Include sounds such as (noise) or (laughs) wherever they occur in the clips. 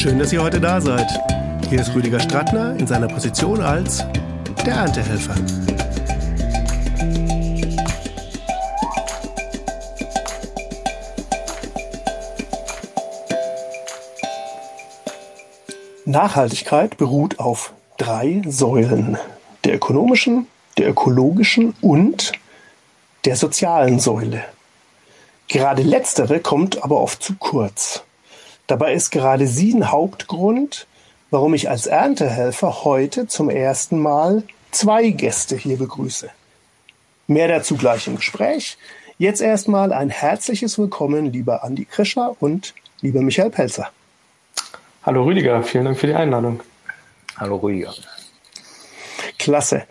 Schön, dass ihr heute da seid. Hier ist Rüdiger Strattner in seiner Position als der Erntehelfer. Nachhaltigkeit beruht auf drei Säulen. Der ökonomischen, der ökologischen und der sozialen Säule. Gerade letztere kommt aber oft zu kurz. Dabei ist gerade sie ein Hauptgrund, warum ich als Erntehelfer heute zum ersten Mal zwei Gäste hier begrüße. Mehr dazu gleich im Gespräch. Jetzt erstmal ein herzliches Willkommen, lieber Andi Krischer und lieber Michael Pelzer. Hallo Rüdiger, vielen Dank für die Einladung. Hallo Rüdiger. Klasse.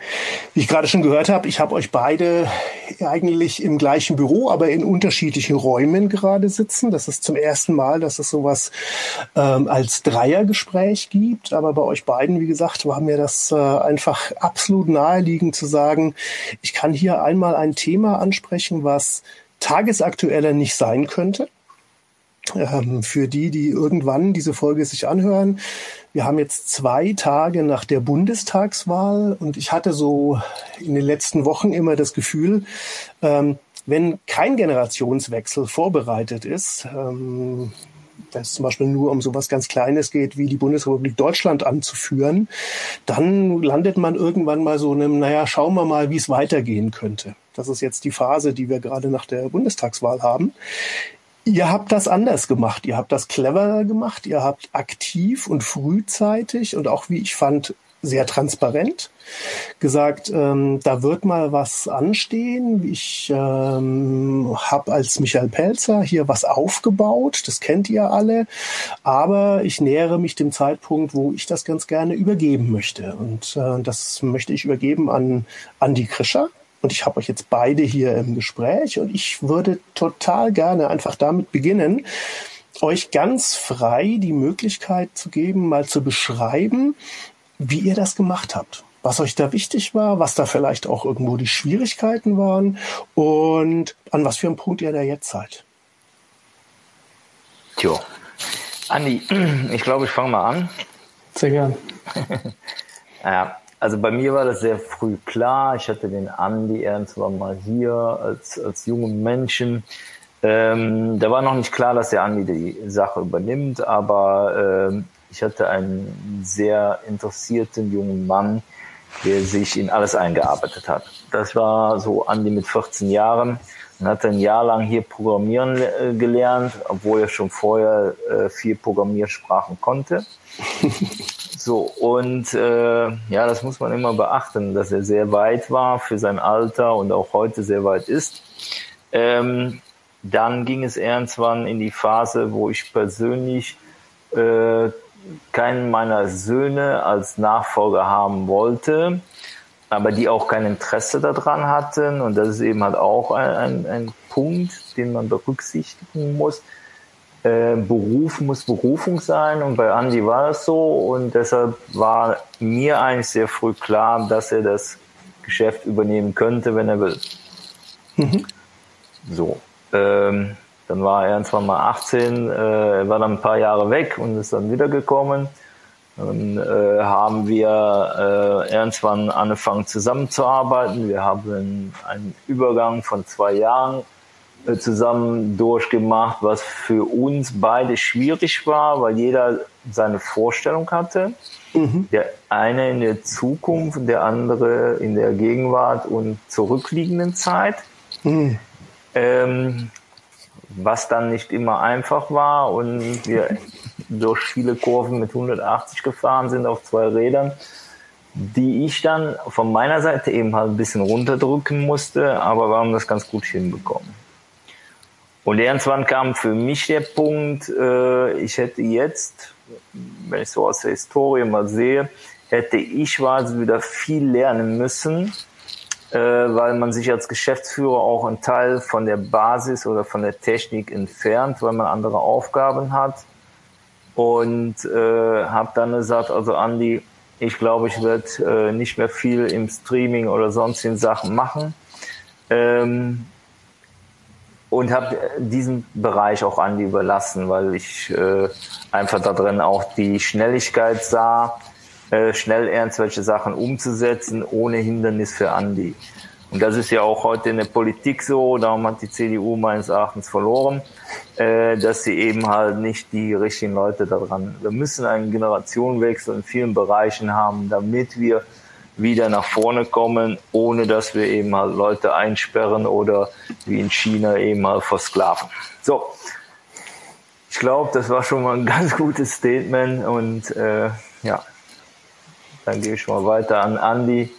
Wie ich gerade schon gehört habe, ich habe euch beide eigentlich im gleichen Büro, aber in unterschiedlichen Räumen gerade sitzen. Das ist zum ersten Mal, dass es sowas ähm, als Dreiergespräch gibt. Aber bei euch beiden, wie gesagt, war mir das äh, einfach absolut naheliegend zu sagen, ich kann hier einmal ein Thema ansprechen, was tagesaktueller nicht sein könnte. Ähm, für die, die irgendwann diese Folge sich anhören, wir haben jetzt zwei Tage nach der Bundestagswahl und ich hatte so in den letzten Wochen immer das Gefühl, ähm, wenn kein Generationswechsel vorbereitet ist, ähm, wenn es zum Beispiel nur um sowas ganz Kleines geht, wie die Bundesrepublik Deutschland anzuführen, dann landet man irgendwann mal so einem, naja, schauen wir mal, wie es weitergehen könnte. Das ist jetzt die Phase, die wir gerade nach der Bundestagswahl haben. Ihr habt das anders gemacht. Ihr habt das cleverer gemacht. Ihr habt aktiv und frühzeitig und auch, wie ich fand, sehr transparent gesagt, ähm, da wird mal was anstehen. Ich ähm, habe als Michael Pelzer hier was aufgebaut, das kennt ihr alle, aber ich nähere mich dem Zeitpunkt, wo ich das ganz gerne übergeben möchte. Und äh, das möchte ich übergeben an Andi Krischer, und ich habe euch jetzt beide hier im Gespräch und ich würde total gerne einfach damit beginnen, euch ganz frei die Möglichkeit zu geben, mal zu beschreiben, wie ihr das gemacht habt. Was euch da wichtig war, was da vielleicht auch irgendwo die Schwierigkeiten waren und an was für einem Punkt ihr da jetzt seid. Tjo. Andi, (clears throat) ich glaube, ich fange mal an. Sehr gern. (laughs) ja, also bei mir war das sehr früh klar. Ich hatte den Andi irgendwann mal hier als, als jungen Menschen. Ähm, da war noch nicht klar, dass der Andi die Sache übernimmt, aber ähm, ich hatte einen sehr interessierten jungen Mann, der sich in alles eingearbeitet hat. Das war so Andi mit 14 Jahren und hat ein Jahr lang hier Programmieren äh, gelernt, obwohl er schon vorher äh, vier Programmiersprachen konnte. (laughs) So, und äh, ja, das muss man immer beachten, dass er sehr weit war für sein Alter und auch heute sehr weit ist. Ähm, dann ging es irgendwann in die Phase, wo ich persönlich äh, keinen meiner Söhne als Nachfolger haben wollte, aber die auch kein Interesse daran hatten. Und das ist eben halt auch ein, ein, ein Punkt, den man berücksichtigen muss äh, Beruf muss Berufung sein und bei Andy war das so und deshalb war mir eigentlich sehr früh klar, dass er das Geschäft übernehmen könnte, wenn er will. Mhm. So, ähm, dann war er irgendwann mal 18, äh, er war dann ein paar Jahre weg und ist dann wiedergekommen. Dann äh, haben wir äh, irgendwann angefangen zusammenzuarbeiten. Wir haben einen Übergang von zwei Jahren äh, zusammen durchgemacht, was für uns beide schwierig war, weil jeder seine Vorstellung hatte. Mhm. Der eine in der Zukunft, der andere in der Gegenwart und zurückliegenden Zeit. Mhm. Ähm, was dann nicht immer einfach war und wir durch viele Kurven mit 180 gefahren sind auf zwei Rädern, die ich dann von meiner Seite eben halt ein bisschen runterdrücken musste, aber wir haben das ganz gut hinbekommen. Und irgendwann kam für mich der Punkt, äh, ich hätte jetzt, wenn ich so aus der Historie mal sehe, hätte ich quasi wieder viel lernen müssen, äh, weil man sich als Geschäftsführer auch einen Teil von der Basis oder von der Technik entfernt, weil man andere Aufgaben hat. Und äh, habe dann gesagt, also Andi, ich glaube, ich werde äh, nicht mehr viel im Streaming oder sonstigen Sachen machen. Ähm, und habe diesen Bereich auch Andi überlassen, weil ich äh, einfach da drin auch die Schnelligkeit sah, äh, schnell irgendwelche Sachen umzusetzen, ohne Hindernis für Andi. Und das ist ja auch heute in der Politik so, darum hat die CDU meines Erachtens verloren, äh, dass sie eben halt nicht die richtigen Leute daran. Wir müssen einen Generationenwechsel in vielen Bereichen haben, damit wir wieder nach vorne kommen, ohne dass wir eben halt Leute einsperren oder wie in China eben mal versklaven. So, ich glaube, das war schon mal ein (laughs) ganz gutes Statement und äh, ja, dann gehe ich mal weiter an Andy.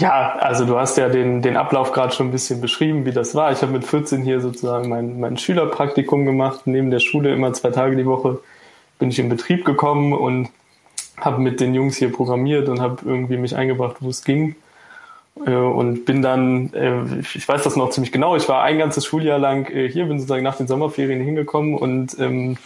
Ja, also du hast ja den, den Ablauf gerade schon ein bisschen beschrieben, wie das war. Ich habe mit 14 hier sozusagen mein, mein Schülerpraktikum gemacht, neben der Schule immer zwei Tage die Woche bin ich in Betrieb gekommen und habe mit den Jungs hier programmiert und habe irgendwie mich eingebracht, wo es ging. Äh, und bin dann, äh, ich weiß das noch ziemlich genau, ich war ein ganzes Schuljahr lang äh, hier, bin sozusagen nach den Sommerferien hingekommen und ähm,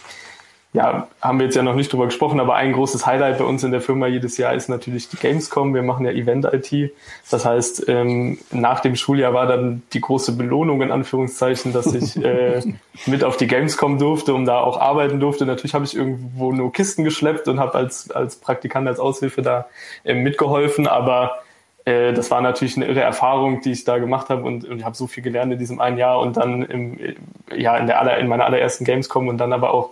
ja, haben wir jetzt ja noch nicht drüber gesprochen, aber ein großes Highlight bei uns in der Firma jedes Jahr ist natürlich die Gamescom. Wir machen ja Event-IT. Das heißt, ähm, nach dem Schuljahr war dann die große Belohnung in Anführungszeichen, dass ich (laughs) äh, mit auf die Gamescom durfte, um da auch arbeiten durfte. Natürlich habe ich irgendwo nur Kisten geschleppt und habe als, als Praktikant, als Aushilfe da äh, mitgeholfen, aber äh, das war natürlich eine irre Erfahrung, die ich da gemacht habe und, und ich habe so viel gelernt in diesem einen Jahr und dann im, ja, in, der aller, in meiner allerersten Gamescom und dann aber auch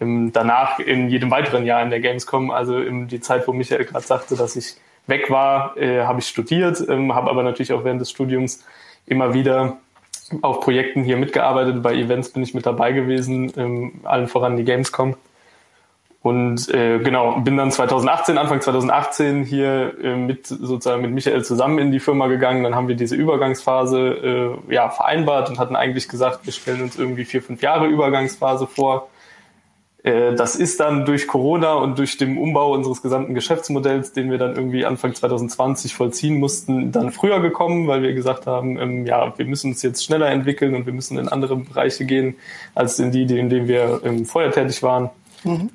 im, danach in jedem weiteren Jahr in der Gamescom, also in die Zeit, wo Michael gerade sagte, dass ich weg war, äh, habe ich studiert, ähm, habe aber natürlich auch während des Studiums immer wieder auf Projekten hier mitgearbeitet. Bei Events bin ich mit dabei gewesen, ähm, allen voran die Gamescom. Und äh, genau, bin dann 2018, Anfang 2018 hier äh, mit sozusagen mit Michael zusammen in die Firma gegangen. Dann haben wir diese Übergangsphase äh, ja vereinbart und hatten eigentlich gesagt, wir stellen uns irgendwie vier, fünf Jahre Übergangsphase vor. Äh, das ist dann durch Corona und durch den Umbau unseres gesamten Geschäftsmodells, den wir dann irgendwie Anfang 2020 vollziehen mussten, dann früher gekommen, weil wir gesagt haben, ähm, ja, wir müssen uns jetzt schneller entwickeln und wir müssen in andere Bereiche gehen, als in die, in denen wir ähm, vorher tätig waren. Mhm.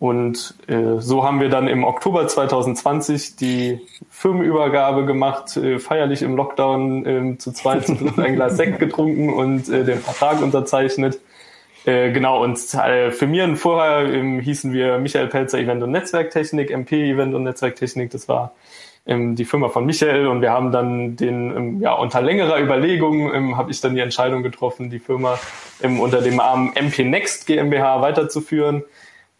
Und äh, so haben wir dann im Oktober 2020 die Firmenübergabe gemacht, äh, feierlich im Lockdown äh, zu zweit ein Glas Sekt getrunken und äh, den Vertrag unterzeichnet. Äh, genau, und äh, firmieren vorher ähm, hießen wir Michael Pelzer Event und Netzwerktechnik, MP Event und Netzwerktechnik, das war ähm, die Firma von Michael und wir haben dann den, ähm, ja, unter längerer Überlegung ähm, habe ich dann die Entscheidung getroffen, die Firma ähm, unter dem Namen MP Next GmbH weiterzuführen.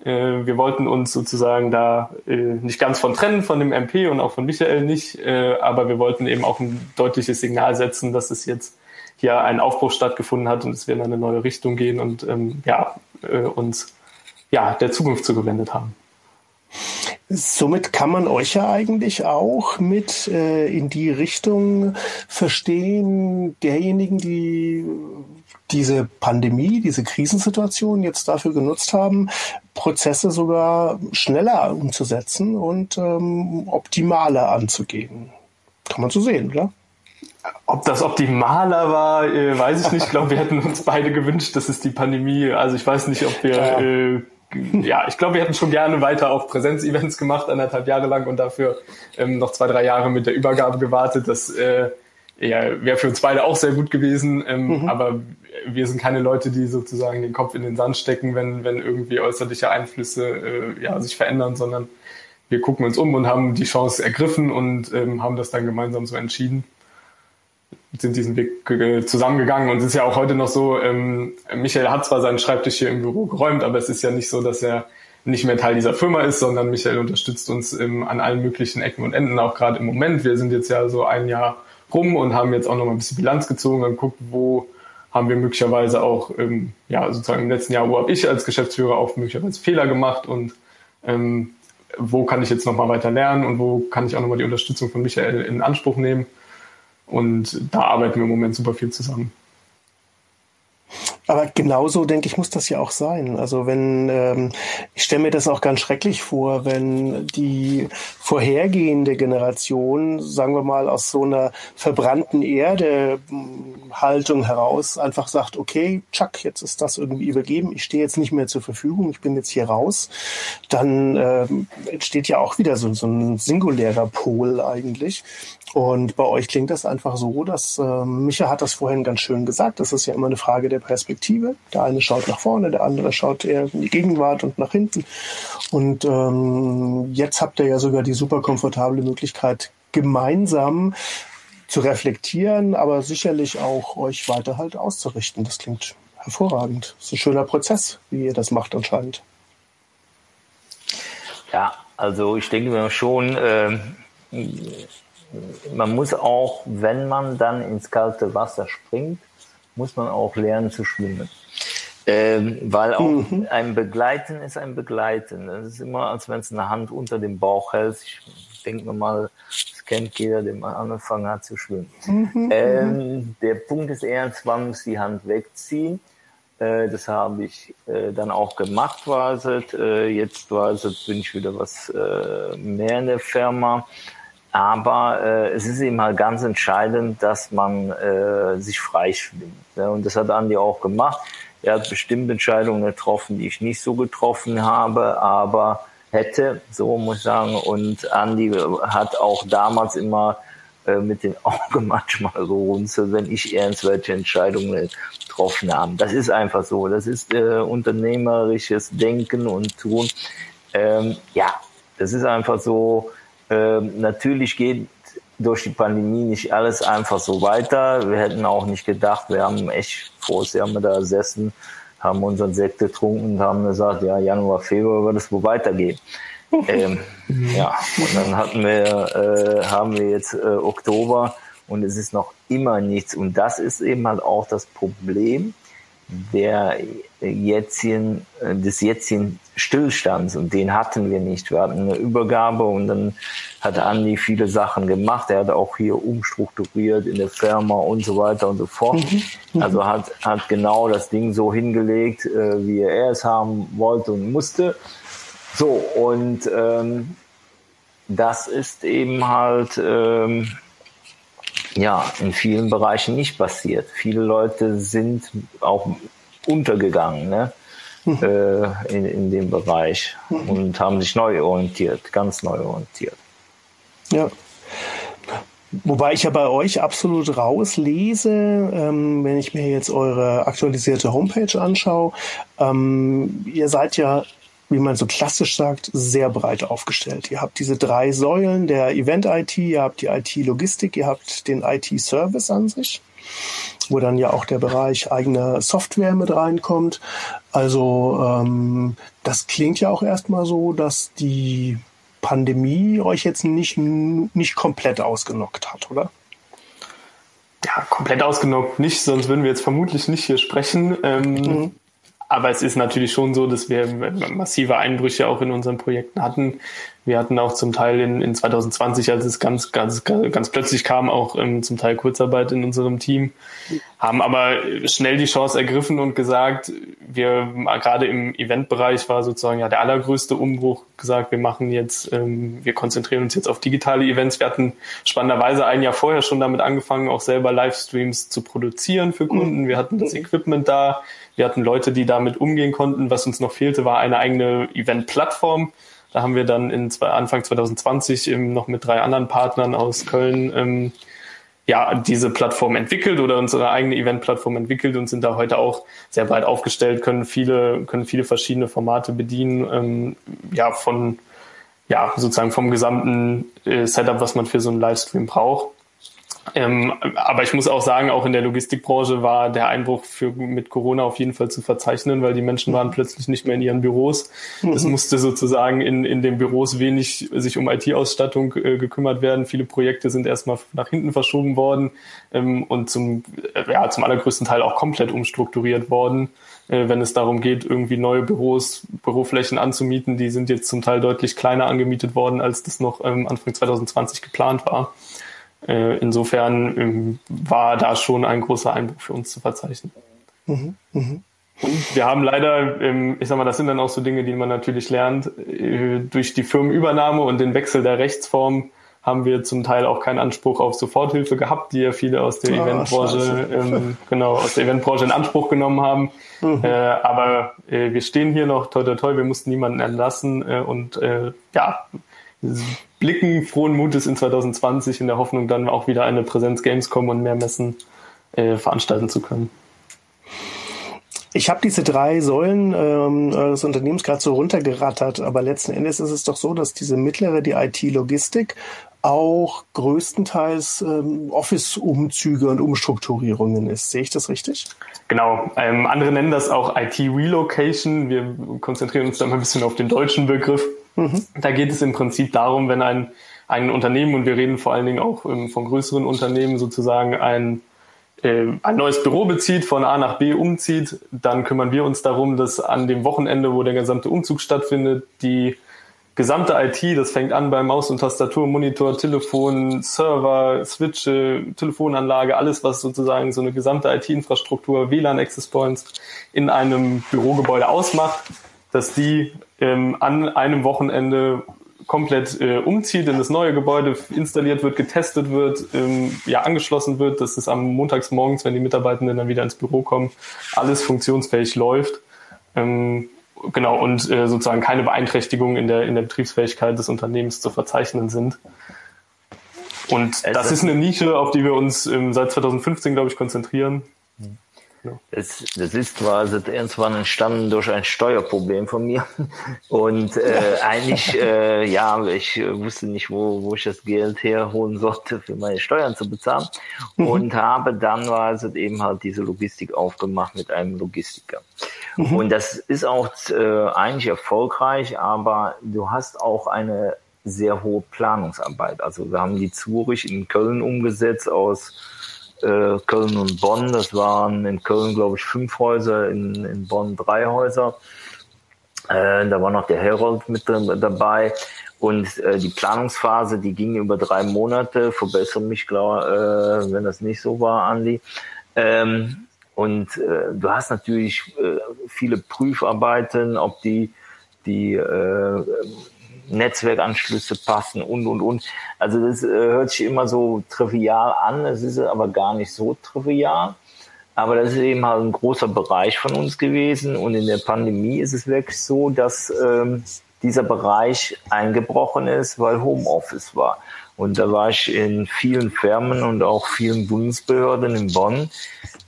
Äh, wir wollten uns sozusagen da äh, nicht ganz von trennen, von dem MP und auch von Michael nicht, äh, aber wir wollten eben auch ein deutliches Signal setzen, dass es jetzt hier ein Aufbruch stattgefunden hat und es wir in eine neue Richtung gehen und ähm, ja, äh, uns ja, der Zukunft zugewendet haben. Somit kann man euch ja eigentlich auch mit äh, in die Richtung verstehen, derjenigen, die diese Pandemie, diese Krisensituation jetzt dafür genutzt haben, Prozesse sogar schneller umzusetzen und ähm, optimaler anzugehen. Kann man so sehen, oder? Ob das optimaler war, äh, weiß ich nicht. Ich glaube, wir hätten uns beide gewünscht, dass es die Pandemie, also ich weiß nicht, ob wir, ja, äh, ja ich glaube, wir hätten schon gerne weiter auch Präsenzevents gemacht, anderthalb Jahre lang und dafür ähm, noch zwei, drei Jahre mit der Übergabe gewartet. Das äh, ja, wäre für uns beide auch sehr gut gewesen. Ähm, mhm. Aber wir sind keine Leute, die sozusagen den Kopf in den Sand stecken, wenn, wenn irgendwie äußerliche Einflüsse äh, ja, sich verändern, sondern wir gucken uns um und haben die Chance ergriffen und ähm, haben das dann gemeinsam so entschieden sind diesen Weg zusammengegangen und es ist ja auch heute noch so, ähm, Michael hat zwar seinen Schreibtisch hier im Büro geräumt, aber es ist ja nicht so, dass er nicht mehr Teil dieser Firma ist, sondern Michael unterstützt uns ähm, an allen möglichen Ecken und Enden, auch gerade im Moment. Wir sind jetzt ja so ein Jahr rum und haben jetzt auch noch mal ein bisschen Bilanz gezogen und guckt, wo haben wir möglicherweise auch, ähm, ja, sozusagen im letzten Jahr, wo habe ich als Geschäftsführer auch möglicherweise Fehler gemacht und ähm, wo kann ich jetzt noch mal weiter lernen und wo kann ich auch noch mal die Unterstützung von Michael in Anspruch nehmen. Und da arbeiten wir im Moment super viel zusammen. Aber genauso, denke ich, muss das ja auch sein. Also wenn, ähm, ich stelle mir das auch ganz schrecklich vor, wenn die vorhergehende Generation, sagen wir mal, aus so einer verbrannten Erde-Haltung hm, heraus einfach sagt, okay, tschack, jetzt ist das irgendwie übergeben, ich stehe jetzt nicht mehr zur Verfügung, ich bin jetzt hier raus, dann ähm, entsteht ja auch wieder so, so ein singulärer Pol eigentlich. Und bei euch klingt das einfach so, dass äh, Micha hat das vorhin ganz schön gesagt, das ist ja immer eine Frage der Perspektive. Der eine schaut nach vorne, der andere schaut eher in die Gegenwart und nach hinten. Und ähm, jetzt habt ihr ja sogar die super komfortable Möglichkeit, gemeinsam zu reflektieren, aber sicherlich auch euch weiter halt auszurichten. Das klingt hervorragend. Das ist ein schöner Prozess, wie ihr das macht anscheinend. Ja, also ich denke mir schon, äh, man muss auch, wenn man dann ins kalte Wasser springt, muss man auch lernen zu schwimmen. Ähm, weil auch mhm. ein Begleiten ist ein Begleiten. Es ist immer, als wenn es eine Hand unter dem Bauch hält. Ich denke mal, das kennt jeder, der mal angefangen hat zu schwimmen. Mhm. Ähm, der Punkt ist eher, wann muss die Hand wegziehen. Äh, das habe ich äh, dann auch gemacht, war es. Äh, jetzt war es, bin ich wieder was äh, mehr in der Firma. Aber äh, es ist eben halt ganz entscheidend, dass man äh, sich frei schwimmt. Ne? Und das hat Andi auch gemacht. Er hat bestimmte Entscheidungen getroffen, die ich nicht so getroffen habe, aber hätte, so muss ich sagen. Und Andi hat auch damals immer äh, mit den Augen (laughs) manchmal gerunzelt, wenn ich irgendwelche Entscheidungen getroffen habe. Das ist einfach so. Das ist äh, unternehmerisches Denken und Tun. Ähm, ja, das ist einfach so ähm, natürlich geht durch die Pandemie nicht alles einfach so weiter. Wir hätten auch nicht gedacht, wir haben echt Jahr wir da gesessen, haben unseren Sekt getrunken und haben gesagt, ja, Januar, Februar wird es wohl weitergehen. (laughs) ähm, ja, und dann hatten wir, äh, haben wir jetzt äh, Oktober und es ist noch immer nichts. Und das ist eben halt auch das Problem der jetzigen, des jetzigen Stillstands und den hatten wir nicht. Wir hatten eine Übergabe und dann hat Andi viele Sachen gemacht. Er hat auch hier umstrukturiert in der Firma und so weiter und so fort. Mhm. mhm. Also hat, hat genau das Ding so hingelegt, äh, wie er es haben wollte und musste. So, und ähm, das ist eben halt ähm, ja, in vielen Bereichen nicht passiert. Viele Leute sind auch untergegangen ne? Mhm. Äh, in, in dem Bereich mhm. und haben sich neu orientiert, ganz neu orientiert. Ja. Wobei ich ja bei euch absolut rauslese, ähm, wenn ich mir jetzt eure aktualisierte Homepage anschaue, ähm, ihr seid ja wie man so klassisch sagt, sehr breit aufgestellt. Ihr habt diese drei Säulen der Event-IT, ihr habt die IT-Logistik, ihr habt den IT-Service an sich, wo dann ja auch der Bereich eigene Software mit reinkommt. Also ähm, das klingt ja auch erstmal so, dass die Pandemie euch jetzt nicht, nicht komplett ausgenockt hat, oder? Ja, komplett ausgenockt nicht, sonst würden wir jetzt vermutlich nicht hier sprechen. Ähm, mhm. Aber es ist natürlich schon so, dass wir massive Einbrüche auch in unseren Projekten hatten. Wir hatten auch zum Teil in, in 2020, als es ganz, ganz, ganz plötzlich kam, auch ähm, zum Teil Kurzarbeit in unserem Team, haben aber schnell die Chance ergriffen und gesagt, wir gerade im Eventbereich war sozusagen ja der allergrößte Umbruch gesagt, wir machen jetzt, ähm, wir konzentrieren uns jetzt auf digitale Events. Wir hatten spannenderweise ein Jahr vorher schon damit angefangen, auch selber Livestreams zu produzieren für Kunden. Wir hatten das Equipment da, wir hatten Leute, die damit umgehen konnten. Was uns noch fehlte, war eine eigene Event-Plattform. Da haben wir dann in zwei, Anfang 2020 eben noch mit drei anderen Partnern aus Köln ähm, ja, diese Plattform entwickelt oder unsere eigene Event-Plattform entwickelt und sind da heute auch sehr breit aufgestellt, können viele, können viele verschiedene Formate bedienen, ähm, ja, von, ja, sozusagen vom gesamten äh, Setup, was man für so einen Livestream braucht. Ähm, aber ich muss auch sagen, auch in der Logistikbranche war der Einbruch für, mit Corona auf jeden Fall zu verzeichnen, weil die Menschen waren plötzlich nicht mehr in ihren Büros. Es mhm. musste sozusagen in, in den Büros wenig sich um IT-Ausstattung äh, gekümmert werden. Viele Projekte sind erstmal nach hinten verschoben worden ähm, und zum, äh, ja, zum allergrößten Teil auch komplett umstrukturiert worden. Äh, wenn es darum geht, irgendwie neue Büros, Büroflächen anzumieten, die sind jetzt zum Teil deutlich kleiner angemietet worden, als das noch ähm, Anfang 2020 geplant war. Äh, insofern ähm, war da schon ein großer Einbruch für uns zu verzeichnen. Mhm. Mhm. Und wir haben leider, ähm, ich sag mal, das sind dann auch so Dinge, die man natürlich lernt, äh, durch die Firmenübernahme und den Wechsel der Rechtsform haben wir zum Teil auch keinen Anspruch auf Soforthilfe gehabt, die ja viele aus der oh, Eventbranche, ähm, genau, aus der Eventbranche in Anspruch genommen haben. Mhm. Äh, aber äh, wir stehen hier noch, toll, toll, toll, wir mussten niemanden entlassen äh, und äh, ja, blicken frohen Mutes in 2020 in der Hoffnung, dann auch wieder eine Präsenz Gamescom und mehr Messen äh, veranstalten zu können. Ich habe diese drei Säulen ähm, des Unternehmens gerade so runtergerattert, aber letzten Endes ist es doch so, dass diese mittlere, die IT-Logistik, auch größtenteils ähm, Office-Umzüge und Umstrukturierungen ist. Sehe ich das richtig? Genau. Ähm, andere nennen das auch IT-Relocation. Wir konzentrieren uns da mal ein bisschen auf den deutschen Begriff. Mhm. Da geht es im Prinzip darum, wenn ein, ein Unternehmen, und wir reden vor allen Dingen auch ähm, von größeren Unternehmen, sozusagen ein äh, ein neues Büro bezieht, von A nach B umzieht, dann kümmern wir uns darum, dass an dem Wochenende, wo der gesamte Umzug stattfindet, die gesamte IT, das fängt an bei Maus und Tastatur, Monitor, Telefon, Server, Switche, Telefonanlage, alles, was sozusagen so eine gesamte IT-Infrastruktur, WLAN, Access Points in einem Bürogebäude ausmacht, dass die ähm, an einem Wochenende komplett äh, umzieht in das neue Gebäude, installiert wird, getestet wird, ähm, ja angeschlossen wird, dass es am montags morgens, wenn die Mitarbeitenden dann wieder ins Büro kommen, alles funktionsfähig läuft. Ähm, genau, und äh, sozusagen keine Beeinträchtigungen in der, in der Betriebsfähigkeit des Unternehmens zu verzeichnen sind. Und das ist eine Nische, auf die wir uns ähm, seit 2015, glaube ich, konzentrieren. Das, das ist quasi irgendwann entstanden durch ein Steuerproblem von mir. (laughs) Und äh, eigentlich, äh, ja, ich wusste nicht, wo, wo ich das Geld herholen sollte, für meine Steuern zu bezahlen. Mhm. Und habe dann es eben halt diese Logistik aufgemacht mit einem Logistiker. Mhm. Und das ist auch äh, eigentlich erfolgreich, aber du hast auch eine sehr hohe Planungsarbeit. Also wir haben die Zurich in Köln umgesetzt aus äh, Köln und Bonn. Das waren in Köln, glaube ich, fünf Häuser, in, in Bonn drei Häuser. Äh, da war noch der Herold mit dabei. Und äh, die Planungsphase, die ging über drei Monate. Verbessere mich, klar, äh, wenn das nicht so war, Andi. Ähm, und äh, du hast natürlich äh, viele Prüfarbeiten, ob die die äh, Netzwerkanschlüsse passen und, und, und. Also das äh, hört sich immer so trivial an, es ist aber gar nicht so trivial. Aber das ist eben halt ein großer Bereich von uns gewesen. Und in der Pandemie ist es wirklich so, dass ähm, dieser Bereich eingebrochen ist, weil Homeoffice war. Und da war ich in vielen Firmen und auch vielen Bundesbehörden in Bonn,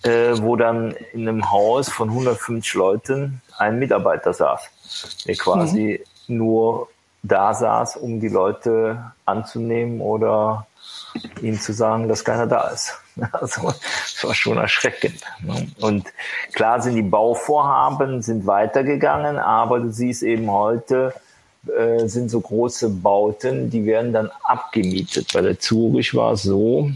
äh, wo dann in einem Haus von 150 Leuten ein Mitarbeiter saß, der quasi mhm. nur da saß, um die Leute anzunehmen oder ihnen zu sagen, dass keiner da ist. (laughs) Also das war schon erschreckend. Und klar sind die Bauvorhaben sind weitergegangen, aber du siehst eben heute äh, sind so große Bauten, die werden dann abgemietet. Bei der Zurich war es so,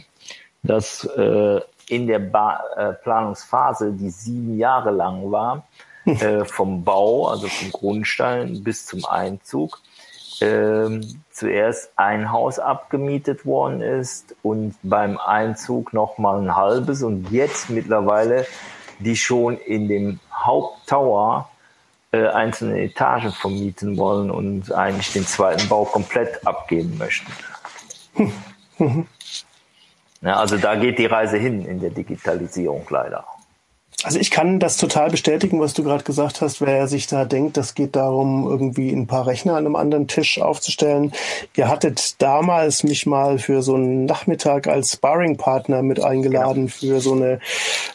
dass äh, in der ba äh, Planungsphase, die sieben Jahre lang war, (laughs) äh, vom Bau, also vom Grundstein bis zum Einzug, ähm, zuerst ein Haus abgemietet worden ist und beim Einzug noch mal ein halbes und jetzt mittlerweile die schon in dem Haupttower äh, einzelne Etagen vermieten wollen und eigentlich den zweiten Bau komplett abgeben möchten. ja, also da geht die Reise hin in der Digitalisierung leider. Also ich kann das total bestätigen, was du gerade gesagt hast. Wer sich da denkt, das geht darum, irgendwie ein paar Rechner an einem anderen Tisch aufzustellen. Ihr hattet damals mich mal für so einen Nachmittag als Sparring-Partner mit eingeladen ja. für so eine,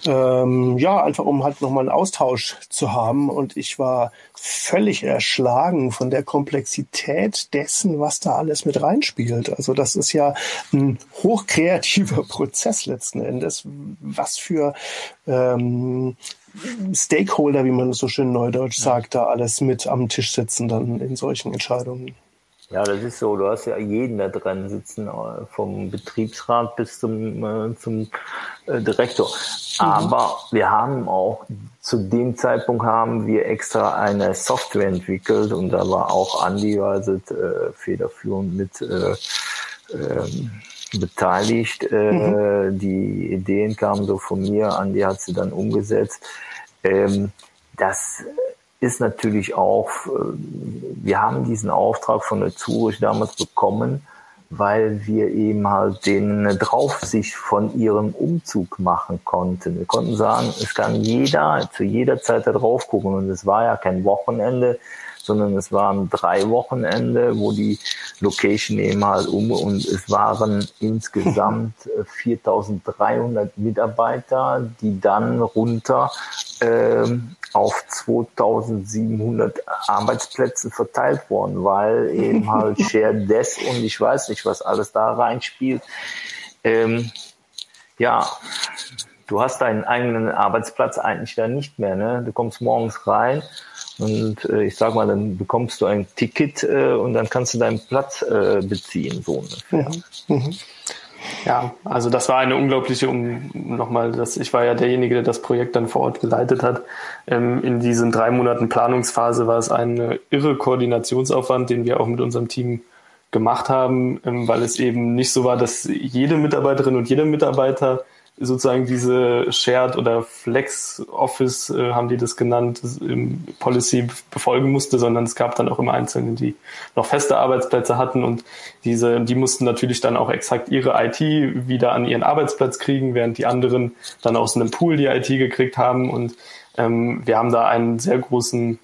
ähm, ja, einfach um halt nochmal einen Austausch zu haben. Und ich war völlig erschlagen von der Komplexität dessen, was da alles mit reinspielt. Also das ist ja ein hochkreativer (laughs) Prozess letzten Endes. Was für ähm, Stakeholder, wie man so schön neudeutsch sagt, da alles mit am Tisch sitzen dann in solchen Entscheidungen. Ja, das ist so. Du hast ja jeden da drin sitzen, äh, vom Betriebsrat bis zum, äh, zum äh, Direktor. Mhm. Aber wir haben auch, zu dem Zeitpunkt haben wir extra eine Software entwickelt und da war auch Andi also, äh, federführend mit äh, ähm, beteiligt. Äh, mhm. Die Ideen kamen so von mir, Andi hat sie dann umgesetzt Ähm, das ist natürlich auch, äh, wir haben diesen Auftrag von der Zurich damals bekommen, weil wir eben halt denen eine Draufsicht von ihrem Umzug machen konnten. Wir konnten sagen, es kann jeder zu jeder Zeit da drauf gucken und es war ja kein Wochenende, sondern es waren drei Wochenende, wo die Location eben halt um und es waren insgesamt (laughs) 4300 Mitarbeiter, die dann runter ähm, auf 2700 Arbeitsplätze verteilt worden, weil eben halt (laughs) Share Des und ich weiß nicht, was alles da reinspielt. Ähm, ja, du hast deinen eigenen Arbeitsplatz eigentlich da nicht mehr. Ne? Du kommst morgens rein und äh, ich sag mal, dann bekommst du ein Ticket äh, und dann kannst du deinen Platz äh, beziehen. So ungefähr. Mhm. Ja, also das war eine unglaubliche, um nochmal, das, ich war ja derjenige, der das Projekt dann vor Ort geleitet hat. Ähm, in diesen drei Monaten Planungsphase war es ein irre Koordinationsaufwand, den wir auch mit unserem Team gemacht haben, ähm, weil es eben nicht so war, dass jede Mitarbeiterin und jeder Mitarbeiter sozusagen diese Shared oder Flex Office, äh, haben die das genannt, im Policy befolgen musste, sondern es gab dann auch immer Einzelne, die noch feste Arbeitsplätze hatten und diese, die mussten natürlich dann auch exakt ihre IT wieder an ihren Arbeitsplatz kriegen, während die anderen dann aus einem Pool die IT gekriegt haben. Und ähm, wir haben da einen sehr großen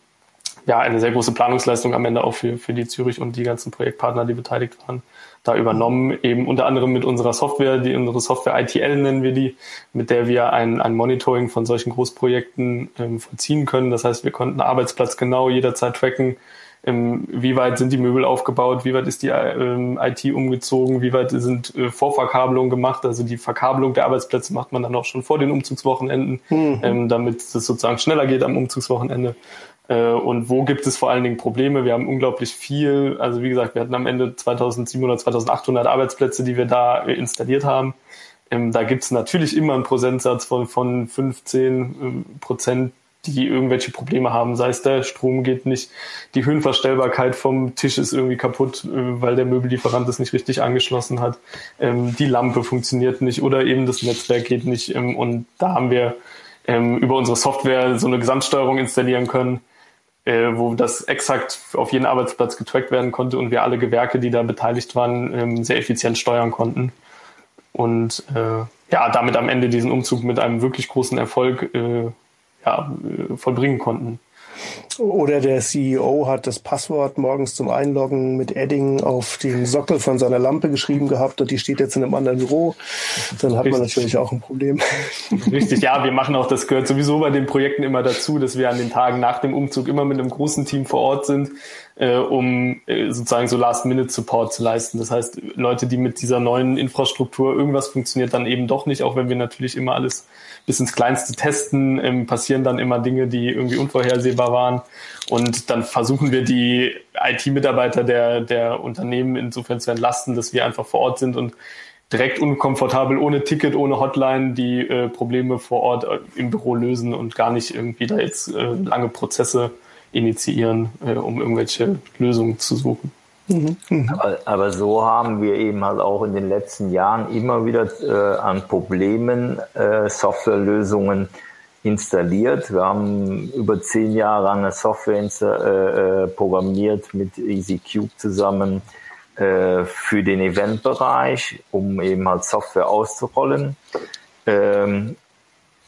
ja, eine sehr große Planungsleistung am Ende auch für, für die Zürich und die ganzen Projektpartner, die beteiligt waren da übernommen, eben unter anderem mit unserer Software, die unsere Software ITL nennen wir die, mit der wir ein, ein Monitoring von solchen Großprojekten ähm, vollziehen können. Das heißt, wir konnten Arbeitsplatz genau jederzeit tracken, ähm, wie weit sind die Möbel aufgebaut, wie weit ist die ähm, IT umgezogen, wie weit sind äh, Vorverkabelungen gemacht. Also die Verkabelung der Arbeitsplätze macht man dann auch schon vor den Umzugswochenenden, mhm. ähm, damit es sozusagen schneller geht am Umzugswochenende. Äh, und wo gibt es vor allen Dingen Probleme? Wir haben unglaublich viel, also wie gesagt, wir hatten am Ende 2700, 2800 Arbeitsplätze, die wir da äh, installiert haben. Ähm, da gibt es natürlich immer einen Prozentsatz von, von 15 äh, Prozent, die irgendwelche Probleme haben. Sei es der Strom geht nicht, die Höhenverstellbarkeit vom Tisch ist irgendwie kaputt, weil der Möbellieferant es nicht richtig angeschlossen hat. Ähm, die Lampe funktioniert nicht oder eben das Netzwerk geht nicht. Ähm, und da haben wir über unsere Software so eine Gesamtsteuerung installieren können, äh, wo das exakt auf jeden Arbeitsplatz getrackt werden konnte und wir alle Gewerke, die da beteiligt waren, ähm, sehr effizient steuern konnten. Und äh, ja, damit am Ende diesen Umzug mit einem wirklich großen Erfolg äh, ja, äh, vollbringen konnten. Oder der CEO hat das Passwort morgens zum Einloggen mit Edding auf den Sockel von seiner Lampe geschrieben gehabt und die steht jetzt in einem anderen Büro. Dann hat Richtig. man natürlich auch ein Problem. (laughs) Richtig, ja, wir machen auch, das gehört sowieso bei den Projekten immer dazu, dass wir an den Tagen nach dem Umzug immer mit einem großen Team vor Ort sind, äh, um äh, sozusagen so Last-Minute-Support zu leisten. Das heißt, Leute, die mit dieser neuen Infrastruktur irgendwas funktioniert dann eben doch nicht, auch wenn wir natürlich immer alles bis ins Kleinste testen, ähm, passieren dann immer Dinge, die irgendwie unvorhersehbar waren. Und dann versuchen wir die IT-Mitarbeiter der, der Unternehmen insofern zu entlasten, dass wir einfach vor Ort sind und direkt unkomfortabel, ohne Ticket, ohne Hotline, die äh, Probleme vor Ort äh, im Büro lösen und gar nicht irgendwie da jetzt äh, lange Prozesse initiieren, äh, um irgendwelche Lösungen zu suchen. Mhm. Aber, aber, so haben wir eben halt auch in den letzten Jahren immer wieder äh, an Problemen äh, Softwarelösungen installiert. Wir haben über zehn Jahre eine Software äh, äh, programmiert mit EasyCube zusammen äh, für den Eventbereich, um eben halt Software auszurollen. Ähm,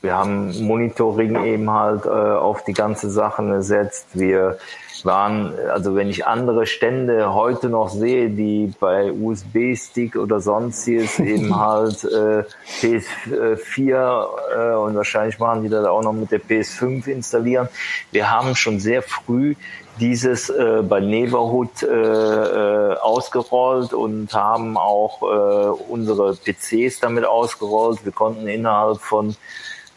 wir haben Monitoring eben halt äh, auf die ganze Sache gesetzt. Wir waren, also wenn ich andere Stände heute noch sehe, die bei USB-Stick oder sonstiges eben (laughs) halt äh, PS4 äh, und wahrscheinlich machen die das auch noch mit der PS5 installieren. Wir haben schon sehr früh dieses äh, bei Neverhood äh, äh, ausgerollt und haben auch äh, unsere PCs damit ausgerollt. Wir konnten innerhalb von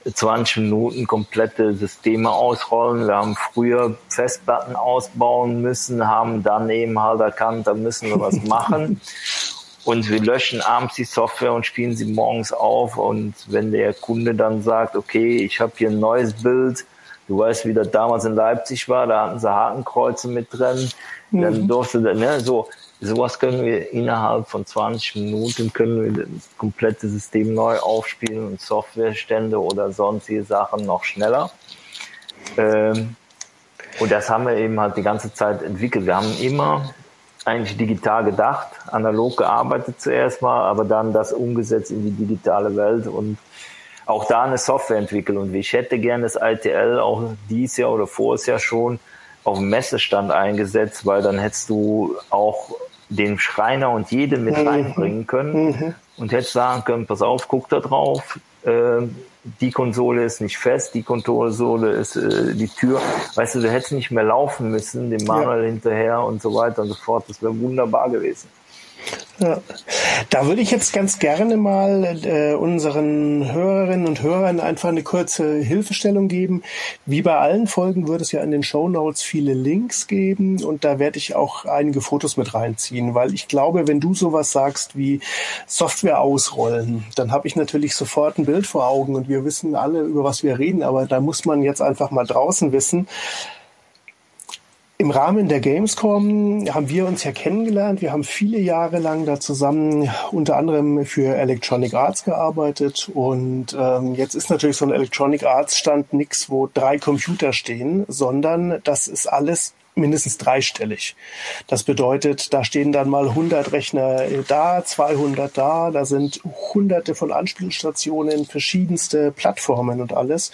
20 Minuten komplette Systeme ausrollen. Wir haben früher Festplatten ausbauen müssen, haben dann eben halt erkannt, da müssen wir was (laughs) machen. Und wir löschen abends die Software und spielen sie morgens auf. Und wenn der Kunde dann sagt, okay, ich habe hier ein neues Bild, du weißt, wie das damals in Leipzig war, da hatten sie Hakenkreuze mit drin, mhm. dann durfte, ne, so, Sowas können wir innerhalb von 20 Minuten können wir das komplette System neu aufspielen und Softwarestände oder sonstige Sachen noch schneller. Ähm, und das haben wir eben halt die ganze Zeit entwickelt. Wir haben immer eigentlich digital gedacht, analog gearbeitet zuerst mal, aber dann das umgesetzt in die digitale Welt und auch da eine Software entwickelt. Und ich hätte gerne das ITL auch dieses Jahr oder voriges Jahr schon auf dem Messestand eingesetzt, weil dann hättest du auch den Schreiner und jeden mit mhm. reinbringen können mhm. und hättest sagen können, pass auf, guck da drauf, äh, die Konsole ist nicht fest, die Konsole ist äh, die Tür. Weißt du, du hättest nicht mehr laufen müssen, dem Manuel ja. hinterher und so weiter und so fort. Das wäre wunderbar gewesen. Ja. Da würde ich jetzt ganz gerne mal äh, unseren Hörerinnen und Hörern einfach eine kurze Hilfestellung geben. Wie bei allen Folgen wird es ja in den Show Notes viele Links geben und da werde ich auch einige Fotos mit reinziehen, weil ich glaube, wenn du sowas sagst wie Software ausrollen, dann habe ich natürlich sofort ein Bild vor Augen und wir wissen alle, über was wir reden, aber da muss man jetzt einfach mal draußen wissen, im Rahmen der Gamescom haben wir uns ja kennengelernt. Wir haben viele Jahre lang da zusammen unter anderem für Electronic Arts gearbeitet. Und ähm, jetzt ist natürlich so ein Electronic Arts Stand nichts, wo drei Computer stehen, sondern das ist alles mindestens dreistellig. Das bedeutet, da stehen dann mal 100 Rechner da, 200 da, da sind hunderte von Anspielstationen, verschiedenste Plattformen und alles.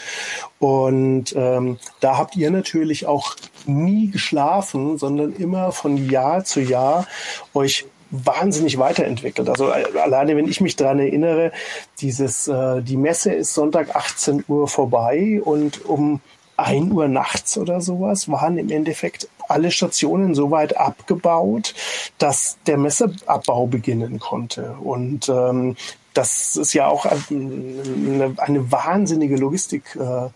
Und ähm, da habt ihr natürlich auch nie geschlafen, sondern immer von Jahr zu Jahr euch wahnsinnig weiterentwickelt. Also äh, alleine, wenn ich mich dran erinnere, dieses, äh, die Messe ist Sonntag 18 Uhr vorbei und um 1 Uhr nachts oder sowas waren im Endeffekt alle Stationen so weit abgebaut, dass der Messeabbau beginnen konnte. Und ähm, das ist ja auch eine, eine wahnsinnige Logistik. Äh,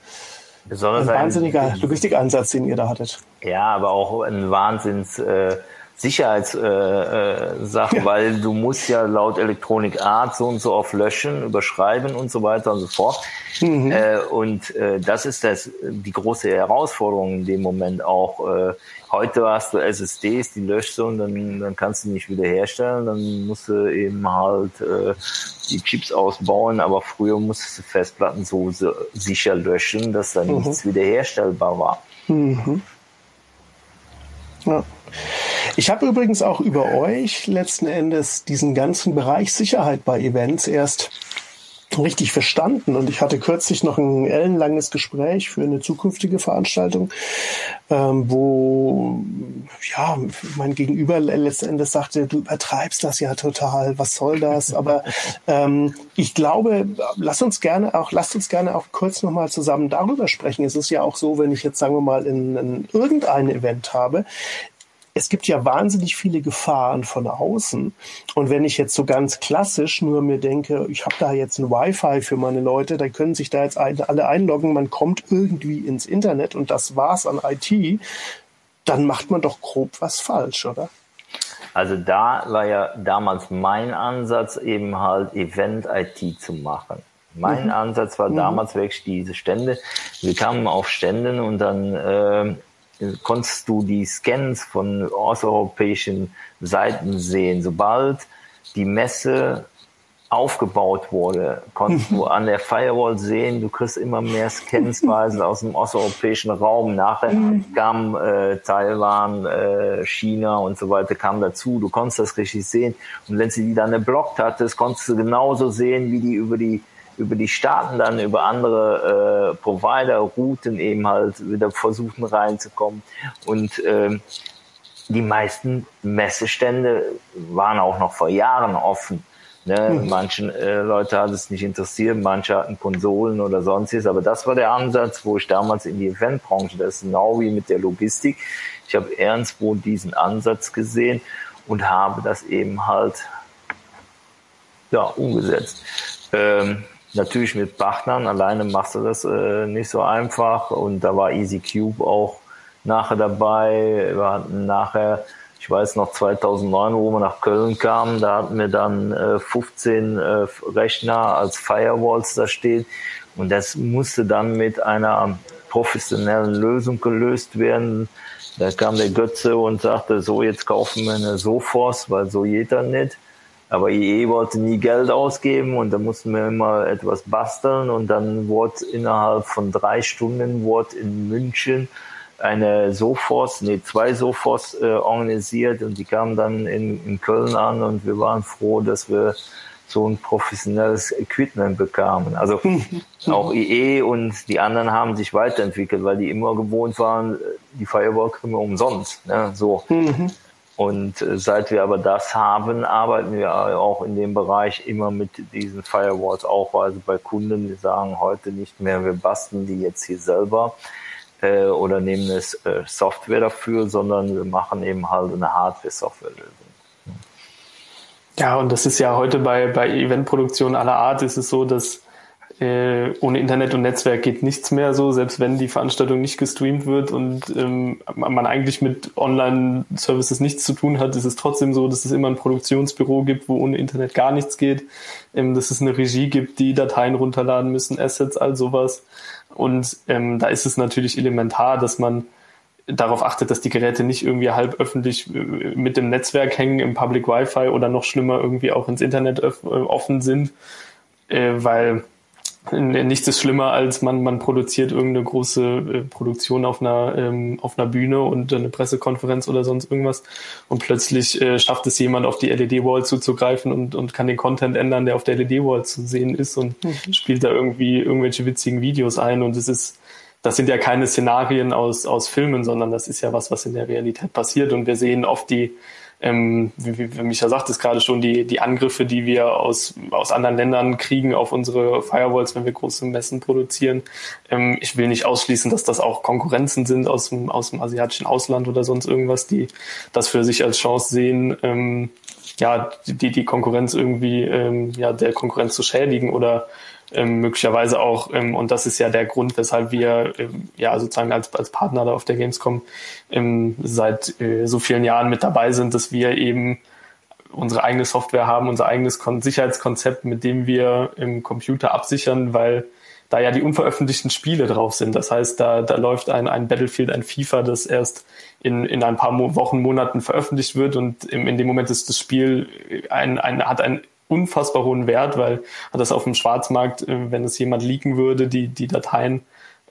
Besonders ein wahnsinniger Logistikansatz, den ihr da hattet. Ja, aber auch ein Wahnsinns äh, Sicherheitssache, äh, äh, ja. weil du musst ja laut Electronic Art so und so auf löschen, überschreiben und so weiter und so fort. Mhm. Äh, und äh, das ist das die große Herausforderung in dem Moment auch. Äh, heute hast du SSDs, die löschst du und dann, dann kannst du nicht wieder herstellen, dann musst du eben halt äh, die Chips ausbauen, aber früher musstest du Festplatten so, so sicher löschen, dass da mhm. nichts wiederherstellbar war. Mhm. Ja. Ich habe übrigens auch über euch letzten Endes diesen ganzen Bereich Sicherheit bei Events erst richtig verstanden. Und ich hatte kürzlich noch ein ellenlanges Gespräch für eine zukünftige Veranstaltung, ähm, wo ja mein Gegenüber letzten sagte, du übertreibst das ja total, was soll das? (laughs) Aber ähm, ich glaube, lass uns gerne auch, lasst uns gerne auch kurz nochmal zusammen darüber sprechen. Es ist ja auch so, wenn ich jetzt, sagen wir mal, in, in irgendein Event habe, es gibt ja wahnsinnig viele Gefahren von außen. Und wenn ich jetzt so ganz klassisch nur mir denke, ich habe da jetzt ein Wi-Fi für meine Leute, dann können sich da jetzt alle einloggen, man kommt irgendwie ins Internet und das war's an IT, dann macht man doch grob was falsch, oder? Also da war ja damals mein Ansatz, eben halt Event-IT zu machen. Mein mhm. Ansatz war mhm. damals wirklich diese Stände. Wir kamen auf Ständen und dann äh, konntest du die Scans von außereuropäischen Seiten sehen. Sobald die Messe aufgebaut wurde, konntest du (laughs) an der Firewall sehen, du kriegst immer mehr Scansweise aus dem osteuropäischen Raum. Nachher kam äh, Taiwan, äh, China und so weiter kam dazu. Du konntest das richtig sehen. Und wenn sie die dann geblockt hattest, konntest du genauso sehen, wie die über die über die Staaten dann über andere äh, Provider-Routen eben halt wieder versuchen reinzukommen. Und äh, die meisten Messestände waren auch noch vor Jahren offen. Ne? Mhm. Manchen äh, Leute hat es nicht interessiert, manche hatten Konsolen oder sonstiges, aber das war der Ansatz, wo ich damals in die Eventbranche, das ist genau wie mit der Logistik. Ich habe irgendwo diesen Ansatz gesehen und habe das eben halt ja, umgesetzt. Ähm, natürlich mit Partnern, alleine machst du das äh, nicht so einfach. Und da war Easy Cube auch nachher dabei. Wir hatten nachher, ich weiß noch 2009, wo wir nach Köln kamen, da hatten wir dann äh, 15 äh, Rechner als Firewalls da stehen. Und das musste dann mit einer professionellen Lösung gelöst werden. Da kam der Götze und sagte, so jetzt kaufen wir eine Sophos, weil so jeder nicht. Aber IE wollte nie Geld ausgeben und da mussten wir immer etwas basteln und dann wurde innerhalb von drei Stunden wurde in München eine Sophos, nee, zwei Sophos äh, organisiert und die kamen dann in, in Köln an und wir waren froh, dass wir so ein professionelles Equipment bekamen. Also auch IE und die anderen haben sich weiterentwickelt, weil die immer gewohnt waren, die Firewall kriegen wir umsonst. Ne? So. Und äh, seit wir aber das haben, arbeiten wir auch in dem Bereich immer mit diesen Firewalls auch, also bei Kunden, die sagen heute nicht mehr, wir basteln die jetzt hier selber äh, oder nehmen es äh, Software dafür, sondern wir machen eben halt eine Hardware-Software-Lösung. Ja, und das ist ja heute bei, bei Eventproduktionen aller Art ist es so, dass äh, ohne Internet und Netzwerk geht nichts mehr so, selbst wenn die Veranstaltung nicht gestreamt wird und ähm, man eigentlich mit Online-Services nichts zu tun hat, ist es trotzdem so, dass es immer ein Produktionsbüro gibt, wo ohne Internet gar nichts geht, ähm, dass es eine Regie gibt, die Dateien runterladen müssen, Assets, all sowas. Und ähm, da ist es natürlich elementar, dass man darauf achtet, dass die Geräte nicht irgendwie halb öffentlich äh, mit dem Netzwerk hängen, im Public Wi-Fi oder noch schlimmer irgendwie auch ins Internet offen sind, äh, weil nichts ist schlimmer, als man, man produziert irgendeine große äh, Produktion auf einer, ähm, auf einer Bühne und eine Pressekonferenz oder sonst irgendwas. Und plötzlich äh, schafft es jemand auf die LED-Wall zuzugreifen und, und kann den Content ändern, der auf der LED-Wall zu sehen ist und mhm. spielt da irgendwie irgendwelche witzigen Videos ein. Und es ist, das sind ja keine Szenarien aus, aus Filmen, sondern das ist ja was, was in der Realität passiert. Und wir sehen oft die, ähm, wie, wie Micha sagt es gerade schon, die, die Angriffe, die wir aus, aus anderen Ländern kriegen auf unsere Firewalls, wenn wir große Messen produzieren. Ähm, ich will nicht ausschließen, dass das auch Konkurrenzen sind aus dem, aus dem asiatischen Ausland oder sonst irgendwas, die das für sich als Chance sehen, ähm, ja, die, die Konkurrenz irgendwie, ähm, ja, der Konkurrenz zu schädigen oder ähm, möglicherweise auch, ähm, und das ist ja der Grund, weshalb wir ähm, ja sozusagen als, als Partner da auf der Gamescom ähm, seit äh, so vielen Jahren mit dabei sind, dass wir eben unsere eigene Software haben, unser eigenes Kon Sicherheitskonzept, mit dem wir im Computer absichern, weil da ja die unveröffentlichten Spiele drauf sind. Das heißt, da, da läuft ein, ein Battlefield, ein FIFA, das erst in, in ein paar Wochen, Monaten veröffentlicht wird und im, in dem Moment ist das Spiel ein, ein, hat ein unfassbar hohen Wert, weil das auf dem Schwarzmarkt, äh, wenn es jemand leaken würde, die, die Dateien,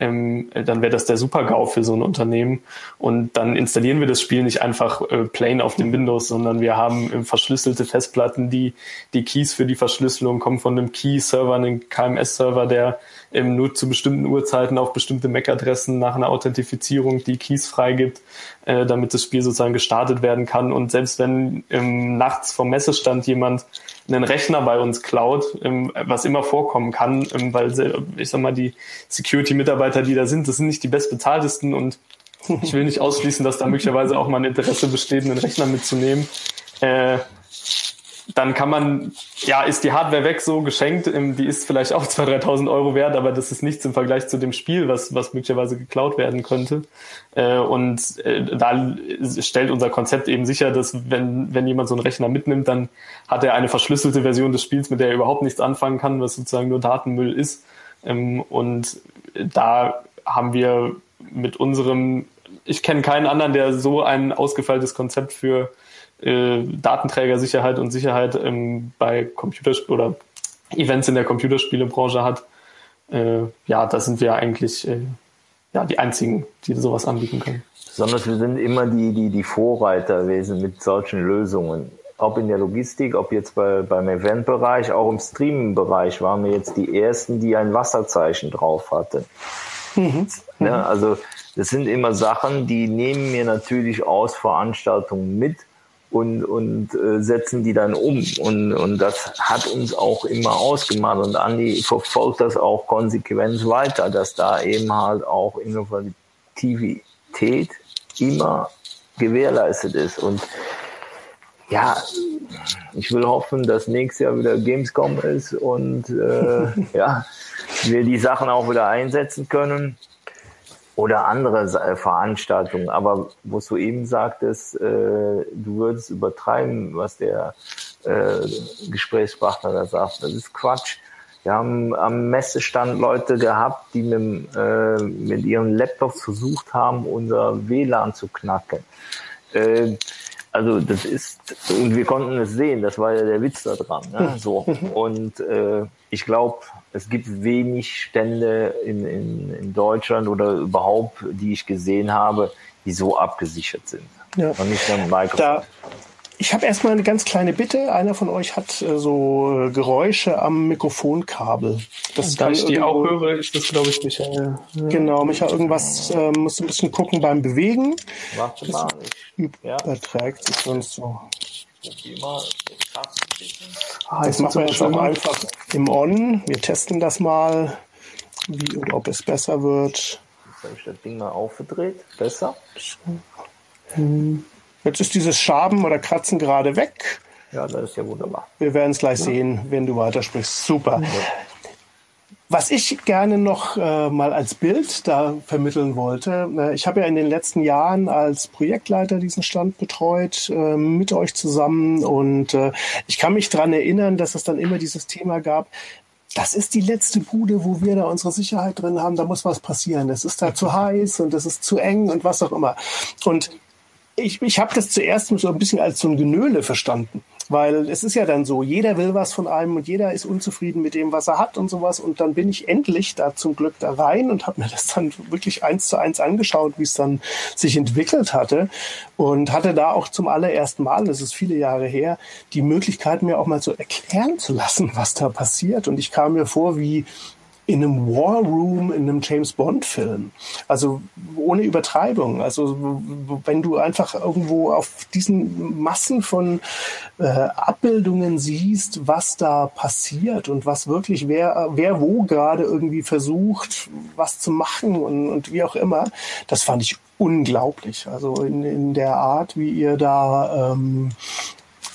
ähm, dann wäre das der Super-GAU für so ein Unternehmen. Und dann installieren wir das Spiel nicht einfach äh, plain auf dem Windows, sondern wir haben äh, verschlüsselte Festplatten, die, die Keys für die Verschlüsselung kommen von einem Key-Server, einem KMS-Server, der ähm, nur zu bestimmten Uhrzeiten auf bestimmte MAC-Adressen nach einer Authentifizierung die Keys freigibt, äh, damit das Spiel sozusagen gestartet werden kann. Und selbst wenn ähm, nachts vom Messestand jemand einen Rechner bei uns klaut, ähm, was immer vorkommen kann, ähm, weil ich sag mal, die Security-Mitarbeiter, die da sind, das sind nicht die bestbezahltesten und (laughs) ich will nicht ausschließen, dass da möglicherweise auch mal ein Interesse besteht, einen Rechner mitzunehmen. Äh, dann kann man, ja, ist die Hardware weg so geschenkt, ähm, die ist vielleicht auch 2.000, 3.000 Euro wert, aber das ist nichts im Vergleich zu dem Spiel, was, was möglicherweise geklaut werden könnte. Äh, und äh, da stellt unser Konzept eben sicher, dass wenn, wenn jemand so einen Rechner mitnimmt, dann hat er eine verschlüsselte Version des Spiels, mit der er überhaupt nichts anfangen kann, was sozusagen nur Datenmüll ist. Ähm, und da haben wir mit unserem, ich kenne keinen anderen, der so ein ausgefeiltes Konzept für äh, Datenträgersicherheit und Sicherheit ähm, bei Computerspielen oder Events in der Computerspielebranche hat. Äh, ja, da sind wir eigentlich äh, ja, die einzigen, die sowas anbieten können. Besonders wir sind immer die, die, die Vorreiter gewesen mit solchen Lösungen. Ob in der Logistik, ob jetzt bei, beim Eventbereich, auch im Streaming-Bereich waren wir jetzt die ersten, die ein Wasserzeichen drauf hatten. Mhm. Ja, also das sind immer Sachen, die nehmen wir natürlich aus Veranstaltungen mit und, und äh, setzen die dann um. Und, und das hat uns auch immer ausgemacht. Und Andi verfolgt das auch konsequent weiter, dass da eben halt auch Innovativität immer gewährleistet ist. Und ja, ich will hoffen, dass nächstes Jahr wieder Gamescom ist und äh, (laughs) ja, wir die Sachen auch wieder einsetzen können oder andere äh, Veranstaltungen. Aber was du eben sagtest, äh, du würdest übertreiben, was der äh, Gesprächspartner da sagt. Das ist Quatsch. Wir haben am Messestand Leute gehabt, die mit, äh, mit ihren Laptops versucht haben, unser WLAN zu knacken. Äh, also das ist, und wir konnten es sehen, das war ja der Witz da dran. Ne? So. (laughs) Und äh, ich glaube, es gibt wenig Stände in, in, in Deutschland oder überhaupt, die ich gesehen habe, die so abgesichert sind. Ja. Und nicht nur Microsoft. Da, ich habe erstmal eine ganz kleine Bitte. Einer von euch hat äh, so äh, Geräusche am Mikrofonkabel. Das da ich die auch höre, ist das, glaube ich, Michael. Ja. Genau, Michael, irgendwas äh, musst du ein bisschen gucken beim Bewegen. Warte mal. Überträgt sich sonst so. Ah, jetzt machen wir jetzt auch einfach im On. Wir testen das mal, wie und ob es besser wird. Jetzt habe ich das Ding mal aufgedreht. Besser. Hm. Jetzt ist dieses Schaben oder Kratzen gerade weg. Ja, das ist ja wunderbar. Wir werden es gleich ja. sehen, wenn du weitersprichst. Super. Ja. Was ich gerne noch äh, mal als Bild da vermitteln wollte, äh, ich habe ja in den letzten Jahren als Projektleiter diesen Stand betreut, äh, mit euch zusammen und äh, ich kann mich dran erinnern, dass es dann immer dieses Thema gab, das ist die letzte Bude, wo wir da unsere Sicherheit drin haben, da muss was passieren. Es ist da zu (laughs) heiß und es ist zu eng und was auch immer. Und ich, ich habe das zuerst so ein bisschen als so ein Genöle verstanden. Weil es ist ja dann so, jeder will was von einem und jeder ist unzufrieden mit dem, was er hat und sowas. Und dann bin ich endlich da zum Glück da rein und habe mir das dann wirklich eins zu eins angeschaut, wie es dann sich entwickelt hatte. Und hatte da auch zum allerersten Mal, das ist viele Jahre her, die Möglichkeit, mir auch mal so erklären zu lassen, was da passiert. Und ich kam mir vor wie in einem War Room in einem James Bond Film. Also ohne Übertreibung. Also wenn du einfach irgendwo auf diesen Massen von äh, Abbildungen siehst, was da passiert und was wirklich wer, wer wo gerade irgendwie versucht, was zu machen und, und wie auch immer, das fand ich unglaublich. Also in, in der Art, wie ihr da ähm,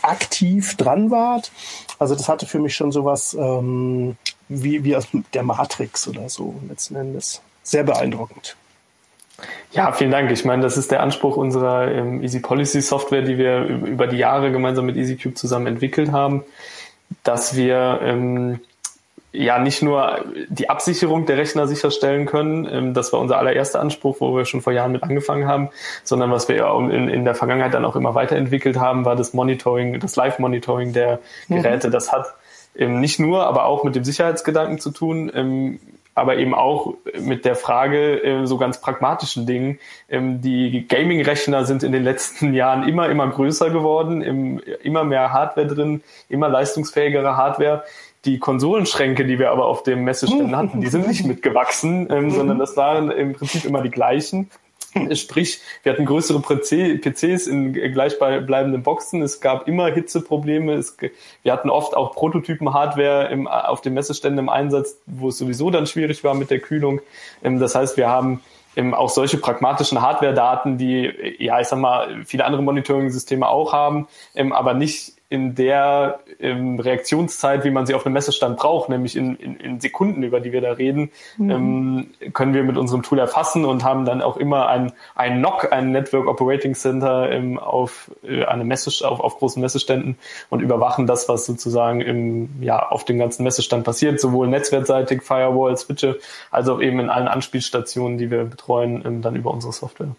aktiv dran wart. Also das hatte für mich schon sowas ähm, wie, wie aus der Matrix oder so letzten Endes. Sehr beeindruckend. Ja, vielen Dank. Ich meine, das ist der Anspruch unserer ähm, Easy Policy Software, die wir über die Jahre gemeinsam mit EasyCube zusammen entwickelt haben, dass wir ähm, ja nicht nur die Absicherung der Rechner sicherstellen können, ähm, das war unser allererster Anspruch, wo wir schon vor Jahren mit angefangen haben, sondern was wir ja in, in der Vergangenheit dann auch immer weiterentwickelt haben, war das Monitoring, das Live-Monitoring der mhm. Geräte. Mhm. Das hat ähm, nicht nur, aber auch mit dem Sicherheitsgedanken zu tun, ähm, aber eben auch mit der Frage so ganz pragmatischen Dingen. Die Gaming-Rechner sind in den letzten Jahren immer, immer größer geworden, im, immer mehr Hardware drin, immer leistungsfähigere Hardware. Die Konsolenschränke, die wir aber auf dem Messeständen (laughs) hatten, die sind nicht mitgewachsen, ähm, sondern das waren im Prinzip immer die gleichen. (clears throat) Sprich, wir hatten größere PCs in gleichbleibenden Boxen. Es gab immer Hitzeprobleme. Es, wir hatten oft auch Prototypen-Hardware im, auf den Messeständen im Einsatz, wo es sowieso dann schwierig war mit der Kühlung. Ähm, das heißt, wir haben ähm, auch solche pragmatischen Hardware-Daten, die, ja, ich sag mal, viele andere Monitoring-Systeme auch haben, ähm, aber nicht in der ähm, Reaktionszeit, wie man sie auf einem Messestand braucht, nämlich in, in, in Sekunden, über die wir da reden, mhm. ähm, können wir mit unserem Tool erfassen und haben dann auch immer ein, ein NOC, ein Network Operating Center ähm, auf, äh, eine Messe, auf, auf großen Messeständen und überwachen das, was sozusagen im, ja, auf dem ganzen Messestand passiert, sowohl netzwerkseitig, Firewall, Switche, als auch eben in allen Anspielstationen, die wir betreuen, ähm, dann über unsere Software.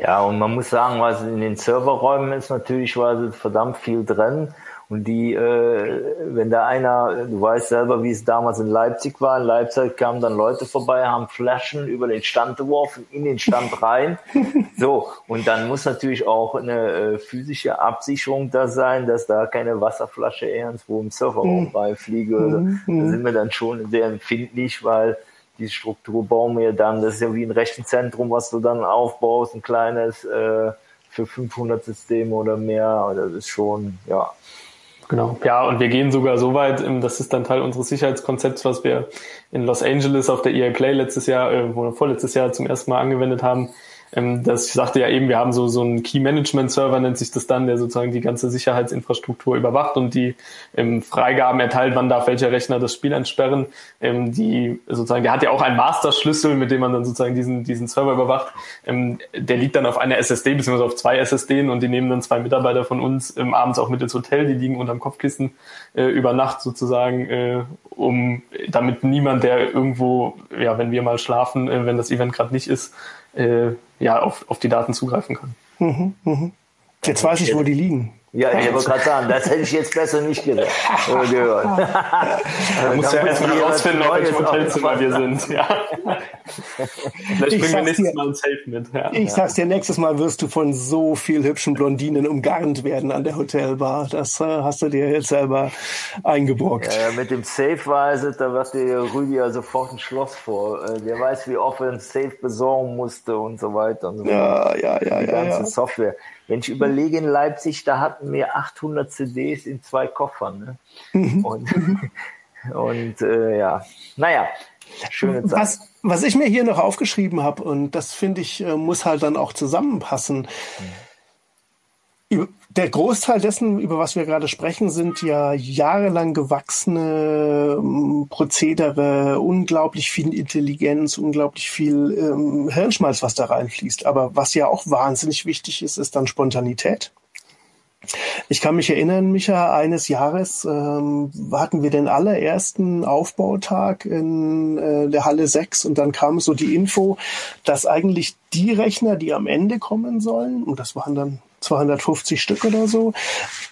Ja, und man muss sagen, was in den Serverräumen ist natürlich was verdammt viel drin. Und die, äh, wenn da einer, du weißt selber, wie es damals in Leipzig war, in Leipzig kamen dann Leute vorbei, haben Flaschen über den Stand geworfen, in den Stand rein. (laughs) so, und dann muss natürlich auch eine äh, physische Absicherung da sein, dass da keine Wasserflasche irgendwo im Serverraum mhm. beifliege. Mhm. Da sind wir dann schon sehr empfindlich, weil die Struktur bauen wir dann, das ist ja wie ein Rechenzentrum, was du dann aufbaust, ein kleines äh, für 500 Systeme oder mehr. Das ist schon, ja. Genau. Ja, und wir gehen sogar so weit, ähm, das ist dann Teil unseres Sicherheitskonzepts, was wir in Los Angeles auf der EA Play letztes Jahr, äh, vorletztes Jahr zum ersten Mal angewendet haben, ähm, das, ich sagte ja eben, wir haben so, so einen Key Management Server, nennt sich das dann, der sozusagen die ganze Sicherheitsinfrastruktur überwacht und die ähm, Freigaben erteilt, wann darf welcher Rechner das Spiel entsperren. Ähm, die sozusagen, der hat ja auch einen Master-Schlüssel, mit dem man dann sozusagen diesen, diesen Server überwacht. Ähm, der liegt dann auf einer SSD, beziehungsweise auf zwei SSDs und die nehmen dann zwei Mitarbeiter von uns ähm, abends auch mit ins Hotel, die liegen unterm Kopfkissen äh, über Nacht sozusagen, äh, um damit niemand, der irgendwo, ja, wenn wir mal schlafen, äh, wenn das Event gerade nicht ist, äh, ja, auf, auf die Daten zugreifen kann. Mhm, mhm. Jetzt weiß ich, wo die liegen. Ja, ich wollte gerade sagen, das hätte ich jetzt besser nicht gesagt. Oder gehört. (laughs) Da muss ja erstmal rausfinden, auf welchem Hotelzimmer wir sind. Ja. Vielleicht bringen wir nächstes dir, Mal ein Safe mit. Ja. Ich sag's dir, nächstes Mal wirst du von so viel hübschen Blondinen umgarnt werden an der Hotelbar. Das äh, hast du dir jetzt selber eingebrockt. Ja, mit dem Safe weiß es, da wird dir Rüdiger sofort ein Schloss vor. Äh, der weiß, wie oft er ein Safe besorgen musste und so weiter. Und so ja, ja, ja, Die ja, ganze ja. Software. Wenn ich überlege, in Leipzig, da hatten wir 800 CDs in zwei Koffern. Ne? Mhm. Und, (laughs) und äh, ja, naja, schöne Zeit. Was, was ich mir hier noch aufgeschrieben habe, und das finde ich, äh, muss halt dann auch zusammenpassen. Über- Der Großteil dessen, über was wir gerade sprechen, sind ja jahrelang gewachsene ähm, Prozedere, unglaublich viel Intelligenz, unglaublich viel ähm, Hirnschmalz, was da reinfließt. Aber was ja auch wahnsinnig wichtig ist, ist dann Spontanität. Ich kann mich erinnern, Micha, eines Jahres ähm, hatten wir den allerersten Aufbautag in äh, der Halle 6 und dann kam so die Info, dass eigentlich die Rechner, die am Ende kommen sollen, und das waren dann 250 Stück oder so,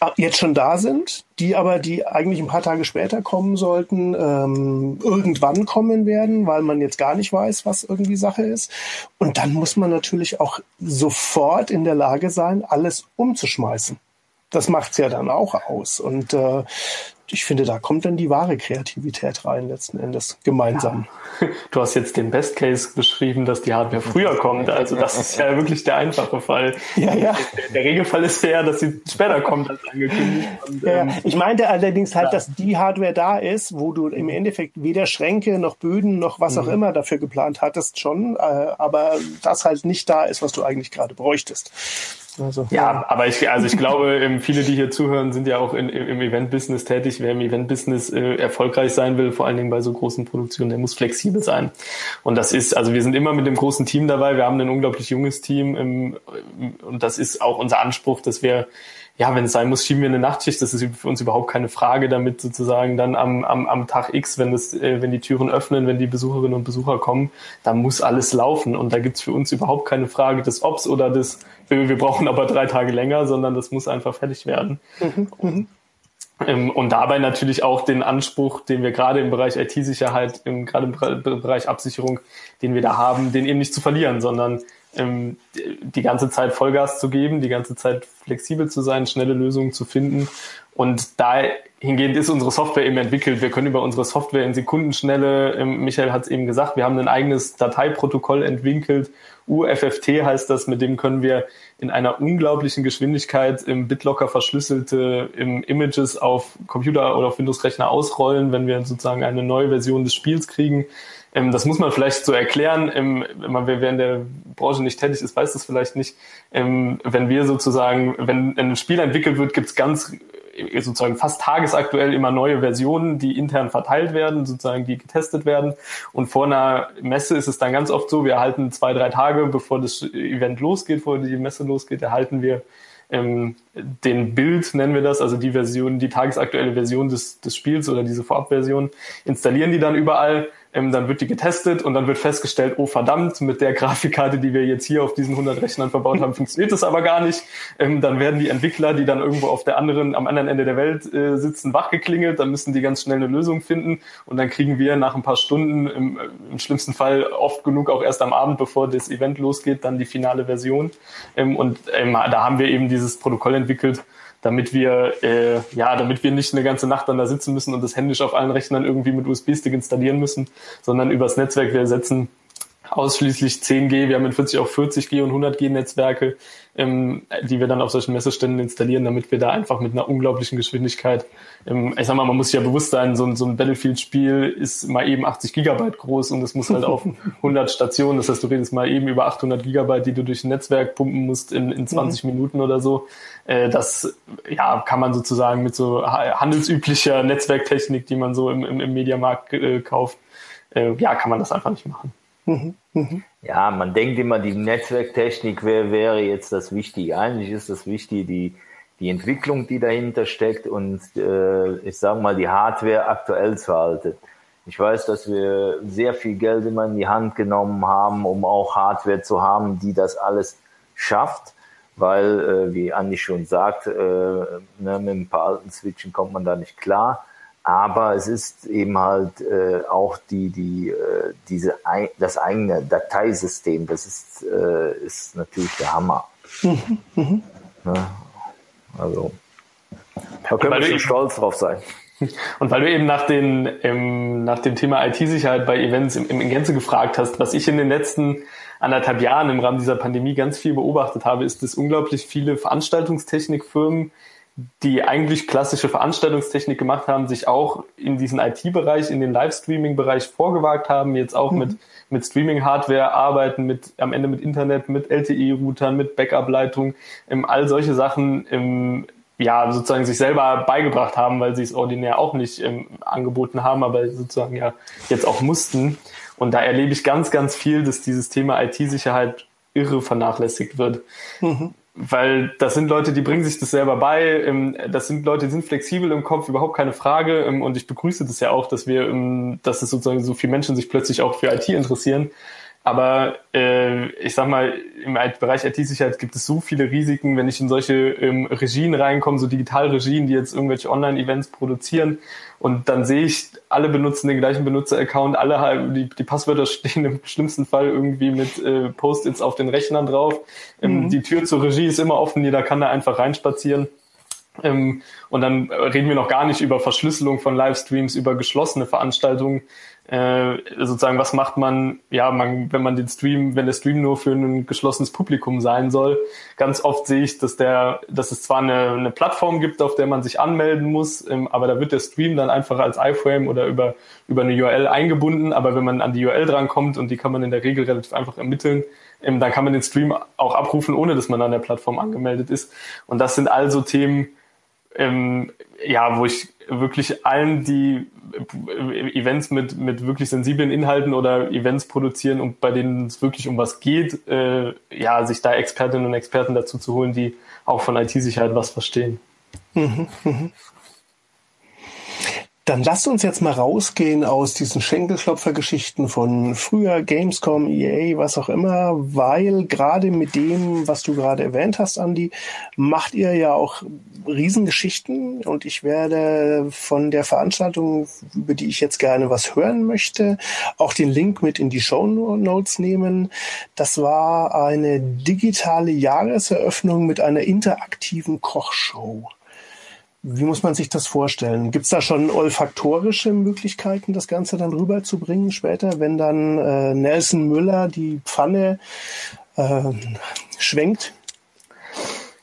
ab- jetzt schon da sind, die aber, die eigentlich ein paar Tage später kommen sollten, ähm, irgendwann kommen werden, weil man jetzt gar nicht weiß, was irgendwie Sache ist. Und dann muss man natürlich auch sofort in der Lage sein, alles umzuschmeißen das macht's ja dann auch aus. Und äh, ich finde, da kommt dann die wahre Kreativität rein, letzten Endes, gemeinsam. (laughs) Du hast jetzt den Best Case beschrieben, dass die Hardware früher kommt. Also das ist ja wirklich der einfache Fall. Ja, ja. Der, der Regelfall ist ja, dass sie später kommt als angekündigt. Und, Ja, ähm, ich meinte allerdings halt, dass die Hardware da ist, wo du im Endeffekt weder Schränke noch Böden noch was auch immer dafür geplant hattest schon, äh, aber das halt nicht da ist, was du eigentlich gerade bräuchtest. Also, Ja, aber ich, also ich glaube, ähm, viele, die hier zuhören, sind ja auch in, im Event-Business tätig. Wer im Event-Business äh, erfolgreich sein will, vor allen Dingen bei so großen Produktionen, der muss flexibel sein. Und das ist, also wir sind immer mit dem großen Team dabei. Wir haben ein unglaublich junges Team ähm, und das ist auch unser Anspruch, dass wir ja, wenn es sein muss, schieben wir eine Nachtschicht. Das ist für uns überhaupt keine Frage, damit sozusagen dann am, am, am Tag X, wenn, das, äh, wenn die Türen öffnen, wenn die Besucherinnen und Besucher kommen, da muss alles laufen. Und da gibt's für uns überhaupt keine Frage des Obs oder des, wir, brauchen aber drei Tage länger, sondern das muss einfach fertig werden. Ähm, und dabei natürlich auch den Anspruch, den wir gerade im Bereich IT-Sicherheit, gerade im Bere- Bereich Absicherung, den wir da haben, den eben nicht zu verlieren, sondern ähm, die ganze Zeit Vollgas zu geben, die ganze Zeit flexibel zu sein, schnelle Lösungen zu finden. Und dahingehend ist unsere Software eben entwickelt. Wir können über unsere Software in Sekundenschnelle, ähm, Michael hat es eben gesagt, wir haben ein eigenes Dateiprotokoll entwickelt. UFFT heißt das, mit dem können wir in einer unglaublichen Geschwindigkeit im BitLocker verschlüsselte im Images auf Computer oder auf Windows-Rechner ausrollen, wenn wir sozusagen eine neue Version des Spiels kriegen. Ähm, das muss man vielleicht so erklären. Ähm, wenn man wer in der Branche nicht tätig ist, weiß das vielleicht nicht. Ähm, wenn wir sozusagen, wenn ein Spiel entwickelt wird, gibt es ganz äh, sozusagen fast tagesaktuell immer neue Versionen, die intern verteilt werden, sozusagen die getestet werden. Und vor einer Messe ist es dann ganz oft so, wir erhalten zwei, drei Tage, bevor das Event losgeht, bevor die Messe losgeht, erhalten wir ähm, den Bild, nennen wir das, also die Version, die tagesaktuelle Version des, des Spiels oder diese Vorabversion, installieren die dann überall, ähm, dann wird die getestet und dann wird festgestellt, oh verdammt, mit der Grafikkarte, die wir jetzt hier auf diesen 100 Rechnern verbaut haben, funktioniert das aber gar nicht. Ähm, dann werden die Entwickler, die dann irgendwo auf der anderen, am anderen Ende der Welt äh, sitzen, wachgeklingelt, dann müssen die ganz schnell eine Lösung finden und dann kriegen wir nach ein paar Stunden, im, im schlimmsten Fall oft genug auch erst am Abend, bevor das Event losgeht, dann die finale Version. Ähm, und ähm, da haben wir eben dieses Protokoll entwickelt, damit wir äh, ja, damit wir nicht eine ganze Nacht dann da sitzen müssen und das händisch auf allen Rechnern irgendwie mit USB-Stick installieren müssen, sondern übers Netzwerk wir setzen ausschließlich 10G, wir haben in 40 auch 40G und 100G Netzwerke, ähm, die wir dann auf solchen Messeständen installieren, damit wir da einfach mit einer unglaublichen Geschwindigkeit, ähm, ich sag mal, man muss sich ja bewusst sein, so ein, so ein Battlefield-Spiel ist mal eben 80 Gigabyte groß und es muss halt auf (laughs) 100 Stationen, das heißt, du redest mal eben über 800 Gigabyte, die du durch ein Netzwerk pumpen musst in, in 20 mhm. Minuten oder so. Äh, das ja, kann man sozusagen mit so handelsüblicher Netzwerktechnik, die man so im, im, im Mediamarkt äh, kauft, äh, ja, kann man das einfach nicht machen. Ja, man denkt immer, die Netzwerktechnik wäre, wäre jetzt das Wichtige. Eigentlich ist das Wichtige die, die Entwicklung, die dahinter steckt und äh, ich sage mal, die Hardware aktuell zu halten. Ich weiß, dass wir sehr viel Geld immer in die Hand genommen haben, um auch Hardware zu haben, die das alles schafft. Weil, äh, wie Andi schon sagt, äh, ne, mit ein paar alten Switchen kommt man da nicht klar. Aber es ist eben halt äh, auch die, die, äh, diese, das eigene Dateisystem, das ist, äh, ist natürlich der Hammer. Mhm. Mhm. Ne? Also, da können wir schon stolz drauf sein. (laughs) Und weil du eben nach, den, ähm, nach dem Thema IT-Sicherheit bei Events im, im Gänze gefragt hast, was ich in den letzten anderthalb Jahren im Rahmen dieser Pandemie ganz viel beobachtet habe, ist, dass unglaublich viele Veranstaltungstechnikfirmen, die eigentlich klassische Veranstaltungstechnik gemacht haben, sich auch in diesen IT-Bereich, in den Livestreaming-Bereich vorgewagt haben, jetzt auch mhm. mit, mit Streaming-Hardware arbeiten, mit am Ende mit Internet, mit LTE-Routern, mit Backup-Leitung, ähm, all solche Sachen ähm, ja sozusagen sich selber beigebracht haben, weil sie es ordinär auch nicht ähm, angeboten haben, aber sozusagen ja jetzt auch mussten. Und da erlebe ich ganz, ganz viel, dass dieses Thema IT-Sicherheit irre vernachlässigt wird. Mhm. Weil das sind Leute, die bringen sich das selber bei. Ähm, das sind Leute, die sind flexibel im Kopf, überhaupt keine Frage. Ähm, und ich begrüße das ja auch, dass wir, ähm, dass es sozusagen so viele Menschen sich plötzlich auch für IT interessieren. Aber äh, ich sag mal, im Bereich IT-Sicherheit gibt es so viele Risiken, wenn ich in solche ähm, Regien reinkomme, so Digitalregien, die jetzt irgendwelche Online-Events produzieren und dann sehe ich, alle benutzen den gleichen Benutzer-Account, alle die, die Passwörter (laughs) stehen im schlimmsten Fall irgendwie mit äh, Post-its auf den Rechnern drauf. Ähm, mhm. Die Tür zur Regie ist immer offen, jeder kann da einfach reinspazieren. Ähm, und dann reden wir noch gar nicht über Verschlüsselung von Livestreams, über geschlossene Veranstaltungen äh, sozusagen, was macht man, ja, man, wenn man den Stream, wenn der Stream nur für ein geschlossenes Publikum sein soll. Ganz oft sehe ich, dass der, dass es zwar eine, eine Plattform gibt, auf der man sich anmelden muss, ähm, aber da wird der Stream dann einfach als iFrame oder über, über eine URL eingebunden, aber wenn man an die URL drankommt und die kann man in der Regel relativ einfach ermitteln, ähm, dann kann man den Stream auch abrufen, ohne dass man an der Plattform angemeldet ist. Und das sind also Themen, ähm, ja, wo ich wirklich allen, die Events mit, mit wirklich sensiblen Inhalten oder Events produzieren und bei denen es wirklich um was geht, äh, ja, sich da Expertinnen und Experten dazu zu holen, die auch von IT-Sicherheit was verstehen. Mhm, mh. Dann lasst uns jetzt mal rausgehen aus diesen Schenkelklopfer-Geschichten von früher, Gamescom, EA, was auch immer, weil gerade mit dem, was du gerade erwähnt hast, Andy, macht ihr ja auch Riesengeschichten und ich werde von der Veranstaltung, über die ich jetzt gerne was hören möchte, auch den Link mit in die Show Notes nehmen. Das war eine digitale Jahreseröffnung mit einer interaktiven Kochshow. Wie muss man sich das vorstellen? Gibt es da schon olfaktorische Möglichkeiten, das Ganze dann rüberzubringen später, wenn dann äh, Nelson Müller die Pfanne äh, schwenkt?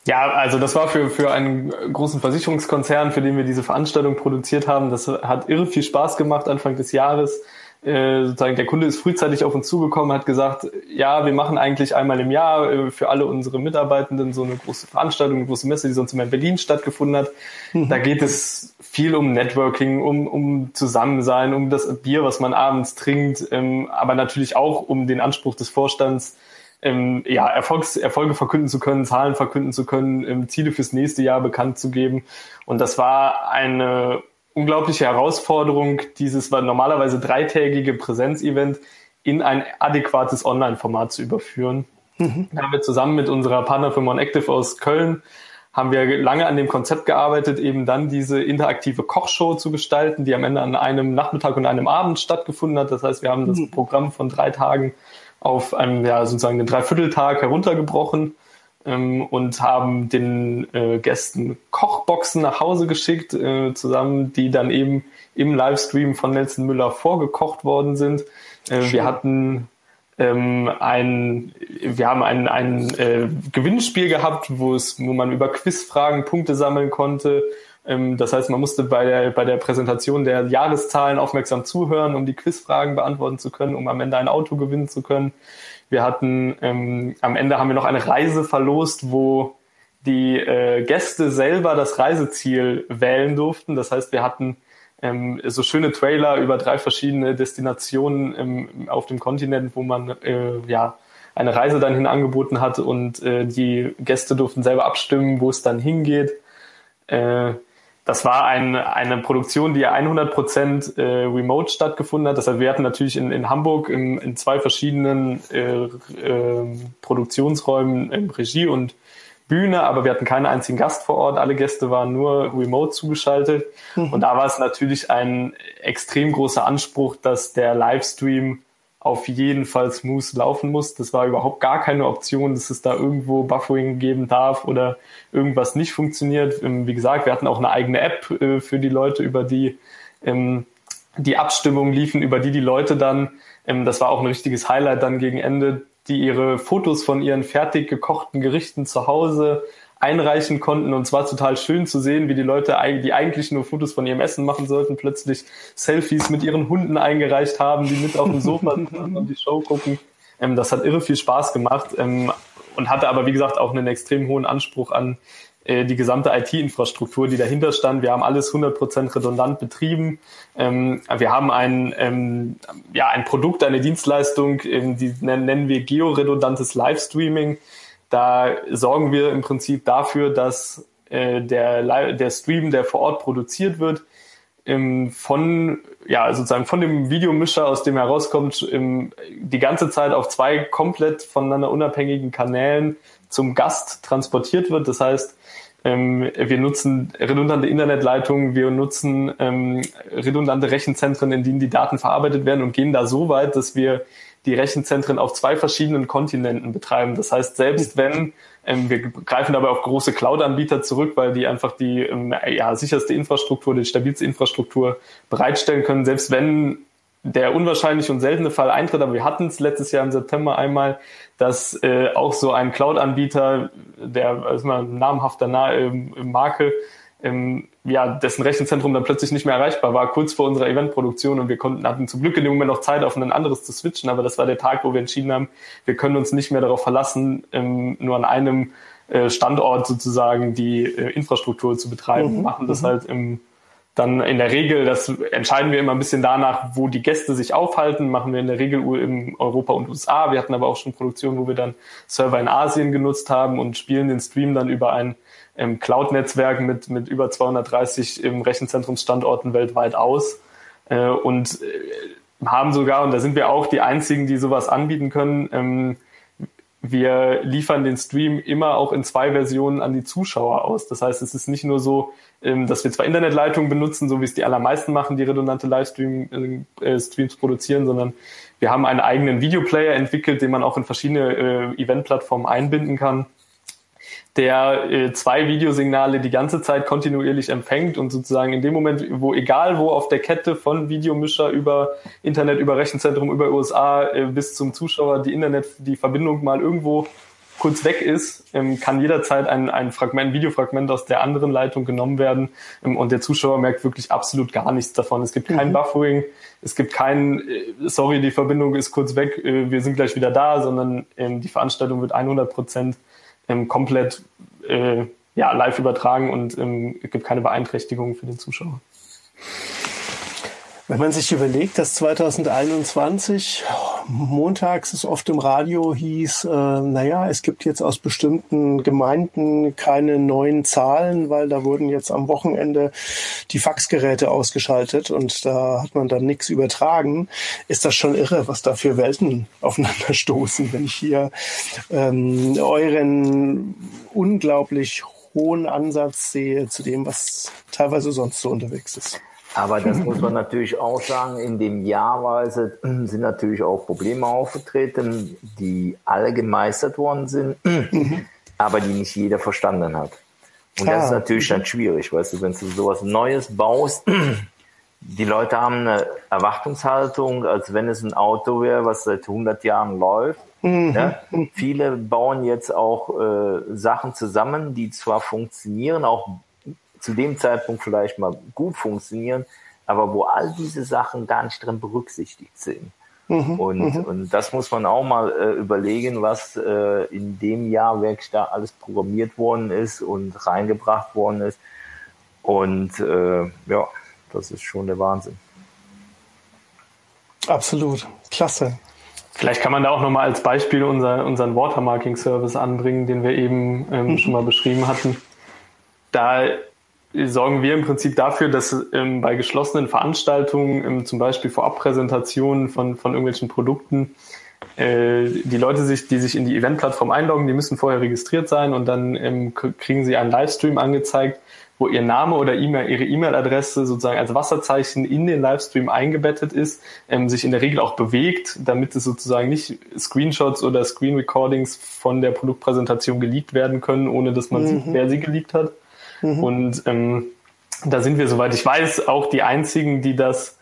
Ja, also das war für, für einen großen Versicherungskonzern, für den wir diese Veranstaltung produziert haben. Das hat irre viel Spaß gemacht Anfang des Jahres. Äh, sozusagen der Kunde ist frühzeitig auf uns zugekommen, hat gesagt, ja, wir machen eigentlich einmal im Jahr äh, für alle unsere Mitarbeitenden so eine große Veranstaltung, eine große Messe, die sonst immer in Berlin stattgefunden hat. Mhm. Da geht es viel um Networking, um, um Zusammensein, um das Bier, was man abends trinkt, ähm, aber natürlich auch um den Anspruch des Vorstands, ähm, ja, Erfolgs, Erfolge verkünden zu können, Zahlen verkünden zu können, ähm, Ziele fürs nächste Jahr bekannt zu geben. Und das war eine unglaubliche Herausforderung, dieses normalerweise dreitägige Präsenzevent in ein adäquates Online-Format zu überführen. Mhm. Da haben wir zusammen mit unserer Partnerfirma OnActive aus Köln haben wir lange an dem Konzept gearbeitet, eben dann diese interaktive Kochshow zu gestalten, die am Ende an einem Nachmittag und einem Abend stattgefunden hat. Das heißt, wir haben das mhm. Programm von drei Tagen auf einem, ja, sozusagen den Dreivierteltag heruntergebrochen ähm, und haben den äh, Gästen Kochboxen nach Hause geschickt, äh, zusammen, die dann eben im Livestream von Nelson Müller vorgekocht worden sind. Äh, wir hatten ähm, ein, wir haben ein, ein äh, Gewinnspiel gehabt, wo es, wo man über Quizfragen Punkte sammeln konnte. Ähm, das heißt, man musste bei der, bei der Präsentation der Jahreszahlen aufmerksam zuhören, um die Quizfragen beantworten zu können, um am Ende ein Auto gewinnen zu können. Wir hatten ähm, am Ende haben wir noch eine Reise verlost, wo die äh, Gäste selber das Reiseziel wählen durften. Das heißt, wir hatten ähm, so schöne Trailer über drei verschiedene Destinationen ähm, auf dem Kontinent, wo man äh, ja eine Reise dann hin angeboten hat und äh, die Gäste durften selber abstimmen, wo es dann hingeht. Äh, das war ein, eine Produktion, die 100 Prozent äh, remote stattgefunden hat. Das heißt, wir hatten natürlich in, in Hamburg in, in zwei verschiedenen äh, äh, Produktionsräumen Regie und Bühne, aber wir hatten keinen einzigen Gast vor Ort. Alle Gäste waren nur remote zugeschaltet. Mhm. Und da war es natürlich ein extrem großer Anspruch, dass der Livestream auf jeden Fall smooth laufen muss. Das war überhaupt gar keine Option, dass es da irgendwo Buffering geben darf oder irgendwas nicht funktioniert. Ähm, wie gesagt, wir hatten auch eine eigene App äh, für die Leute, über die ähm, die Abstimmungen liefen, über die die Leute dann, ähm, das war auch ein richtiges Highlight dann gegen Ende, die ihre Fotos von ihren fertig gekochten Gerichten zu Hause einreichen konnten. Und zwar total schön zu sehen, wie die Leute, die eigentlich nur Fotos von ihrem Essen machen sollten, plötzlich Selfies mit ihren Hunden eingereicht haben, die mit auf dem Sofa (laughs) und die Show gucken. Ähm, das hat irre viel Spaß gemacht ähm, und hatte aber, wie gesagt, auch einen extrem hohen Anspruch an äh, die gesamte IT-Infrastruktur, die dahinter stand. Wir haben alles 100% redundant betrieben. Ähm, wir haben ein, ja, ein Produkt, eine Dienstleistung, die nennen wir georedundantes Livestreaming. Da sorgen wir im Prinzip dafür, dass äh, der, der Stream, der vor Ort produziert wird, ähm, von ja sozusagen von dem Videomischer, aus dem herauskommt, ähm, die ganze Zeit auf zwei komplett voneinander unabhängigen Kanälen zum Gast transportiert wird. Das heißt, ähm, wir nutzen redundante Internetleitungen, wir nutzen ähm, redundante Rechenzentren, in denen die Daten verarbeitet werden und gehen da so weit, dass wir die Rechenzentren auf zwei verschiedenen Kontinenten betreiben. Das heißt, selbst wenn ähm, wir greifen dabei auf große Cloud-Anbieter zurück, weil die einfach die ähm, ja, sicherste Infrastruktur, die stabilste Infrastruktur bereitstellen können, selbst wenn der unwahrscheinliche und seltene Fall eintritt, aber wir hatten es letztes Jahr im September einmal, dass äh, auch so ein Cloud-Anbieter, der ist mal ein namhafter Na äh, Marke, ähm, ja, dessen Rechenzentrum dann plötzlich nicht mehr erreichbar war, kurz vor unserer Eventproduktion und wir konnten, hatten zum Glück in dem Moment noch Zeit, auf ein anderes zu switchen, aber das war der Tag, wo wir entschieden haben, wir können uns nicht mehr darauf verlassen, ähm, nur an einem äh, Standort sozusagen die äh, Infrastruktur zu betreiben, mhm. machen das mhm. halt im dann in der Regel, das entscheiden wir immer ein bisschen danach, wo die Gäste sich aufhalten, machen wir in der Regel in Europa und USA. Wir hatten aber auch schon Produktionen, wo wir dann Server in Asien genutzt haben und spielen den Stream dann über ein ähm, Cloud-Netzwerk mit, mit über 230 im Rechenzentrumsstandorten weltweit aus äh, und äh, haben sogar, und da sind wir auch die einzigen, die sowas anbieten können, ähm, wir liefern den Stream immer auch in zwei Versionen an die Zuschauer aus. Das heißt, es ist nicht nur so, ähm, dass wir zwar Internetleitungen benutzen, so wie es die allermeisten machen, die redundante Livestreams äh, produzieren, sondern wir haben einen eigenen Videoplayer entwickelt, den man auch in verschiedene äh, Eventplattformen einbinden kann der äh, zwei Videosignale die ganze Zeit kontinuierlich empfängt und sozusagen in dem Moment, wo egal wo auf der Kette von Videomischer über Internet, über Rechenzentrum, über USA äh, bis zum Zuschauer die Internet, die Verbindung mal irgendwo kurz weg ist, ähm, kann jederzeit ein, ein Fragment, Videofragment aus der anderen Leitung genommen werden ähm, und der Zuschauer merkt wirklich absolut gar nichts davon. Es gibt kein mhm. Buffering, es gibt kein, äh, sorry, die Verbindung ist kurz weg, äh, wir sind gleich wieder da, sondern ähm, die Veranstaltung wird 100 Prozent ähm, komplett äh, ja, live übertragen und ähm, es gibt keine Beeinträchtigung für den Zuschauer. Wenn man sich überlegt, dass 2021 montags es oft im Radio hieß, äh, naja, es gibt jetzt aus bestimmten Gemeinden keine neuen Zahlen, weil da wurden jetzt am Wochenende die Faxgeräte ausgeschaltet und da hat man dann nichts übertragen, ist das schon irre, was da für Welten aufeinander stoßen, wenn ich hier ähm, euren unglaublich hohen Ansatz sehe zu dem, was teilweise sonst so unterwegs ist. Aber das muss man natürlich auch sagen, in dem Jahrweise sind natürlich auch Probleme aufgetreten, die alle gemeistert worden sind, aber die nicht jeder verstanden hat. Und das ist ah. natürlich dann schwierig, weißt du, wenn du sowas Neues baust, die Leute haben eine Erwartungshaltung, als wenn es ein Auto wäre, was seit 100 Jahren läuft. Mhm. Ja? Viele bauen jetzt auch äh, Sachen zusammen, die zwar funktionieren, auch zu dem Zeitpunkt vielleicht mal gut funktionieren, aber wo all diese Sachen gar nicht drin berücksichtigt sind. Mhm, und, mhm. und das muss man auch mal äh, überlegen, was äh, in dem Jahr wirklich da alles programmiert worden ist und reingebracht worden ist. Und äh, ja, das ist schon der Wahnsinn. Absolut, klasse. Vielleicht kann man da auch nochmal als Beispiel unser, unseren Watermarking-Service anbringen, den wir eben ähm, mhm. schon mal beschrieben hatten. Da sorgen wir im Prinzip dafür, dass ähm, bei geschlossenen Veranstaltungen, ähm, zum Beispiel Vorabpräsentationen von, von irgendwelchen Produkten, äh, die Leute sich, die sich in die Event-Plattform einloggen, die müssen vorher registriert sein und dann ähm, kriegen sie einen Livestream angezeigt, wo ihr Name oder E-Mail, ihre E-Mail-Adresse sozusagen als Wasserzeichen in den Livestream eingebettet ist, ähm, sich in der Regel auch bewegt, damit es sozusagen nicht Screenshots oder Screen Recordings von der Produktpräsentation geleakt werden können, ohne dass man mhm. sieht, wer sie geleakt hat. Mhm. Und ähm, da sind wir, soweit ich weiß, auch die einzigen, die das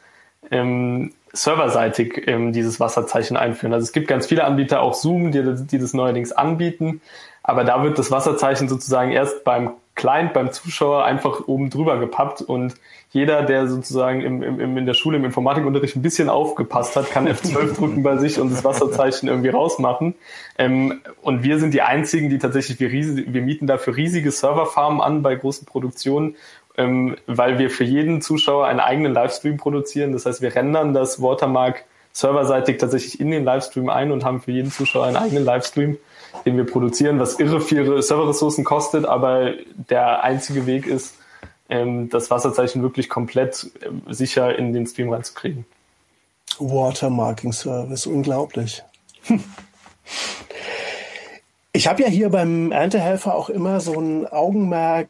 ähm, serverseitig ähm, dieses Wasserzeichen einführen. Also es gibt ganz viele Anbieter, auch Zoom, die, die das neuerdings anbieten, aber da wird das Wasserzeichen sozusagen erst beim Client, beim Zuschauer einfach oben drüber gepappt und jeder, der sozusagen im, im, in der Schule im Informatikunterricht ein bisschen aufgepasst hat, kann F12 (laughs) drücken bei sich und das Wasserzeichen irgendwie rausmachen. Ähm, und wir sind die einzigen, die tatsächlich, wir, riesig, wir mieten dafür riesige Serverfarmen an bei großen Produktionen ähm, weil wir für jeden Zuschauer einen eigenen Livestream produzieren. Das heißt, wir rendern das Watermark serverseitig tatsächlich in den Livestream ein und haben für jeden Zuschauer einen eigenen Livestream, den wir produzieren, was irre viele Serverressourcen kostet, aber der einzige Weg ist, ähm, das Wasserzeichen wirklich komplett äh, sicher in den Stream reinzukriegen. Watermarking Service, unglaublich. (laughs) Ich habe ja hier beim Erntehelfer auch immer so ein Augenmerk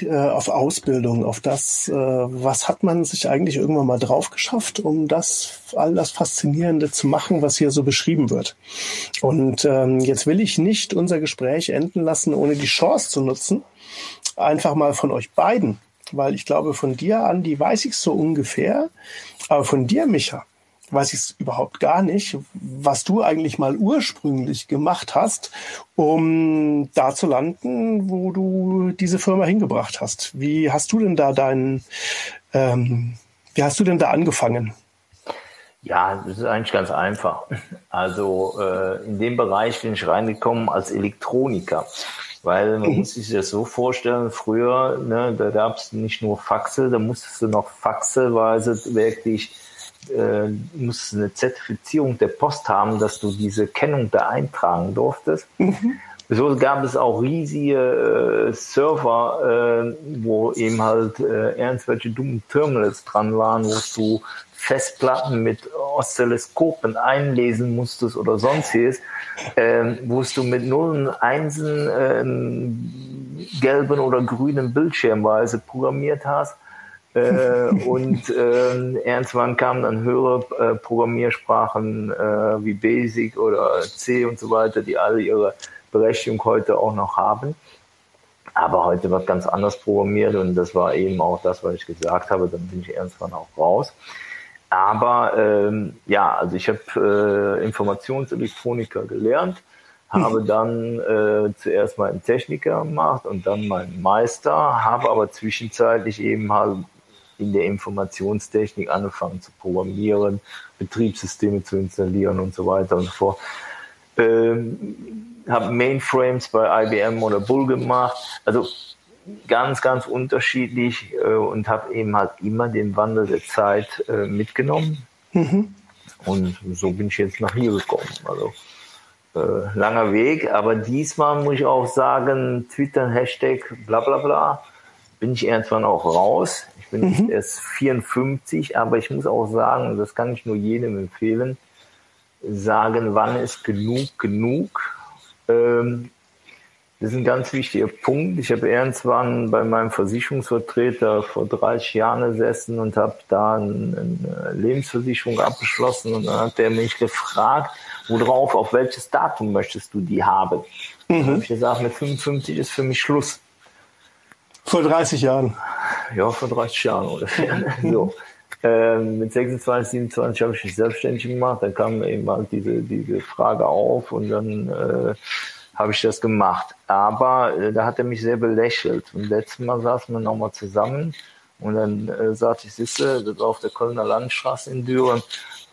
äh, auf Ausbildung, auf das, äh, was hat man sich eigentlich irgendwann mal drauf geschafft, um das all das Faszinierende zu machen, was hier so beschrieben wird. Und ähm, jetzt will ich nicht unser Gespräch enden lassen, ohne die Chance zu nutzen, einfach mal von euch beiden, weil ich glaube, von dir, Andi, weiß ich so ungefähr, aber von dir, Micha, weiß ich es überhaupt gar nicht, was du eigentlich mal ursprünglich gemacht hast, um da zu landen, wo du diese Firma hingebracht hast. Wie hast du denn da deinen, ähm, wie hast du denn da angefangen? Ja, das ist eigentlich ganz einfach. Also äh, in dem Bereich bin ich reingekommen als Elektroniker. Weil man mhm. muss sich das so vorstellen, früher, ne, da gab es nicht nur Faxe, da musstest du noch faxeweise wirklich äh, musst eine Zertifizierung der Post haben, dass du diese Kennung da eintragen durftest. Mhm. So gab es auch riesige äh, Server, äh, wo eben halt äh, irgendwelche dummen Terminals dran waren, wo du Festplatten mit Oszilloskopen einlesen musstest oder sonstiges, äh, wo du mit Nullen, Einsen, äh, gelben oder grünen Bildschirmweise programmiert hast und äh, irgendwann kamen dann höhere äh, Programmiersprachen äh, wie Basic oder C und so weiter, die alle ihre Berechtigung heute auch noch haben. Aber heute wird ganz anders programmiert und das war eben auch das, was ich gesagt habe. Dann bin ich irgendwann auch raus. Aber ähm, ja, also ich habe äh, Informationselektroniker gelernt, habe dann äh, zuerst meinen Techniker gemacht und dann meinen Meister, habe aber zwischenzeitlich eben halt in der Informationstechnik angefangen zu programmieren, Betriebssysteme zu installieren und so weiter und so fort. Ähm, habe Mainframes bei IBM oder Bull gemacht, also ganz, ganz unterschiedlich äh, und habe eben halt immer den Wandel der Zeit äh, mitgenommen. Mhm. Und so bin ich jetzt nach hier gekommen. Also äh, langer Weg, aber diesmal muss ich auch sagen, Twitter, Hashtag, bla bla bla, bin ich irgendwann auch raus bin mhm. erst 54, aber ich muss auch sagen, das kann ich nur jedem empfehlen, sagen, wann ist genug genug. Ähm, das ist ein ganz wichtiger Punkt. Ich habe irgendwann bei meinem Versicherungsvertreter vor 30 Jahren gesessen und habe da eine Lebensversicherung abgeschlossen und dann hat er mich gefragt, worauf, auf welches Datum möchtest du die haben? Mhm. Dann habe ich gesagt, mit 55 ist für mich Schluss. Vor 30 Jahren ja, vor 30 Jahren ungefähr. (laughs) so. Ähm, mit 26, 27 habe ich mich selbstständig gemacht. Dann kam eben halt diese, diese Frage auf und dann äh, habe ich das gemacht. Aber äh, da hat er mich sehr belächelt. Und letztes Mal saßen wir nochmal zusammen und dann äh, sagte ich, siehste, das war auf der Kölner Landstraße in Düren.